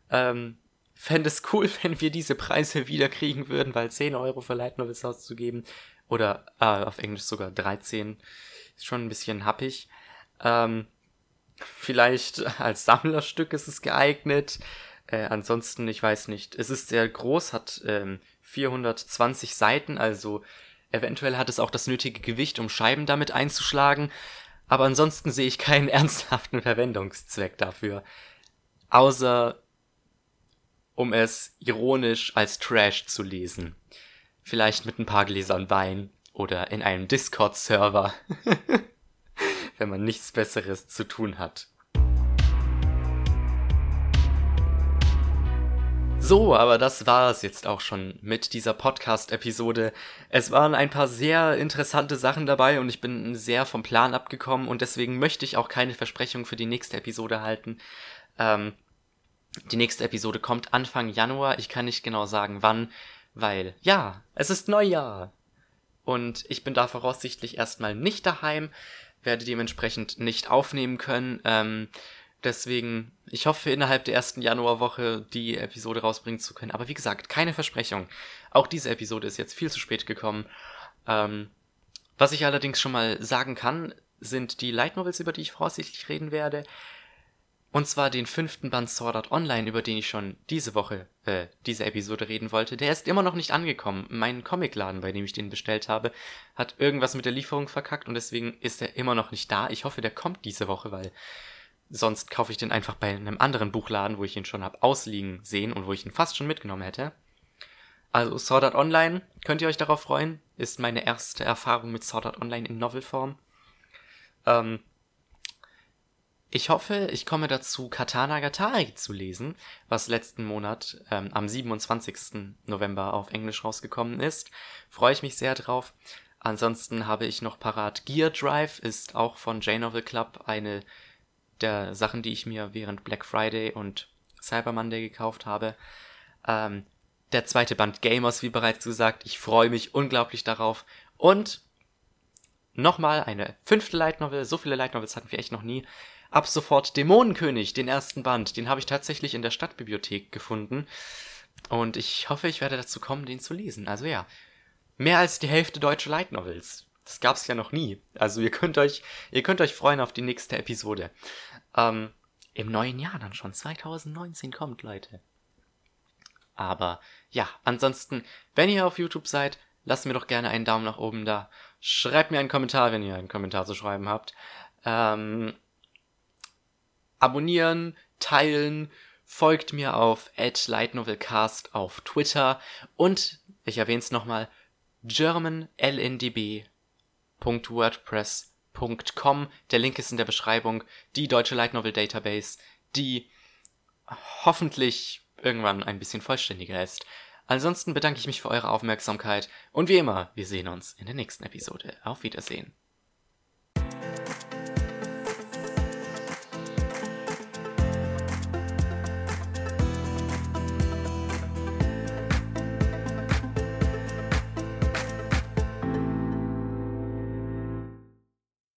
Ähm, Fände es cool, wenn wir diese Preise wieder kriegen würden, weil 10 Euro für Light Novels auszugeben oder äh, auf Englisch sogar 13 ist schon ein bisschen happig. Ähm, vielleicht als Sammlerstück ist es geeignet. Äh, ansonsten, ich weiß nicht. Es ist sehr groß, hat ähm, 420 Seiten, also eventuell hat es auch das nötige Gewicht, um Scheiben damit einzuschlagen. Aber ansonsten sehe ich keinen ernsthaften Verwendungszweck dafür. Außer um es ironisch als Trash zu lesen. Vielleicht mit ein paar Gläsern Wein oder in einem Discord-Server, wenn man nichts Besseres zu tun hat. So, aber das war es jetzt auch schon mit dieser Podcast-Episode. Es waren ein paar sehr interessante Sachen dabei und ich bin sehr vom Plan abgekommen und deswegen möchte ich auch keine Versprechung für die nächste Episode halten. Ähm, die nächste Episode kommt Anfang Januar. Ich kann nicht genau sagen wann, weil ja, es ist Neujahr. Und ich bin da voraussichtlich erstmal nicht daheim, werde dementsprechend nicht aufnehmen können. Ähm, Deswegen, ich hoffe, innerhalb der ersten Januarwoche die Episode rausbringen zu können. Aber wie gesagt, keine Versprechung. Auch diese Episode ist jetzt viel zu spät gekommen. Ähm, was ich allerdings schon mal sagen kann, sind die Light Novels, über die ich voraussichtlich reden werde. Und zwar den fünften Band Sword Art Online, über den ich schon diese Woche, äh, diese Episode reden wollte. Der ist immer noch nicht angekommen. Mein Comicladen, bei dem ich den bestellt habe, hat irgendwas mit der Lieferung verkackt und deswegen ist er immer noch nicht da. Ich hoffe, der kommt diese Woche, weil Sonst kaufe ich den einfach bei einem anderen Buchladen, wo ich ihn schon habe ausliegen sehen und wo ich ihn fast schon mitgenommen hätte. Also Sword Art Online, könnt ihr euch darauf freuen, ist meine erste Erfahrung mit Sword Art Online in Novelform. Ähm, ich hoffe, ich komme dazu, Katana Gatari zu lesen, was letzten Monat ähm, am 27. November auf Englisch rausgekommen ist. Freue ich mich sehr drauf. Ansonsten habe ich noch parat Gear Drive, ist auch von J-Novel Club eine der Sachen, die ich mir während Black Friday und Cyber Monday gekauft habe. Ähm, der zweite Band Gamers, wie bereits gesagt. Ich freue mich unglaublich darauf. Und nochmal eine fünfte Light Novel. So viele Light Novels hatten wir echt noch nie. Ab sofort Dämonenkönig, den ersten Band. Den habe ich tatsächlich in der Stadtbibliothek gefunden. Und ich hoffe, ich werde dazu kommen, den zu lesen. Also ja, mehr als die Hälfte deutsche Light Novels. Das gab's ja noch nie. Also ihr könnt euch, ihr könnt euch freuen auf die nächste Episode. Ähm, Im neuen Jahr dann schon. 2019 kommt, Leute. Aber ja, ansonsten, wenn ihr auf YouTube seid, lasst mir doch gerne einen Daumen nach oben da. Schreibt mir einen Kommentar, wenn ihr einen Kommentar zu schreiben habt. Ähm, abonnieren, teilen, folgt mir auf @lightnovelcast auf Twitter und ich erwähne es nochmal germanlndb www.wordpress.com. Der Link ist in der Beschreibung. Die deutsche Light Novel Database, die hoffentlich irgendwann ein bisschen vollständiger ist. Ansonsten bedanke ich mich für eure Aufmerksamkeit und wie immer, wir sehen uns in der nächsten Episode. Auf Wiedersehen.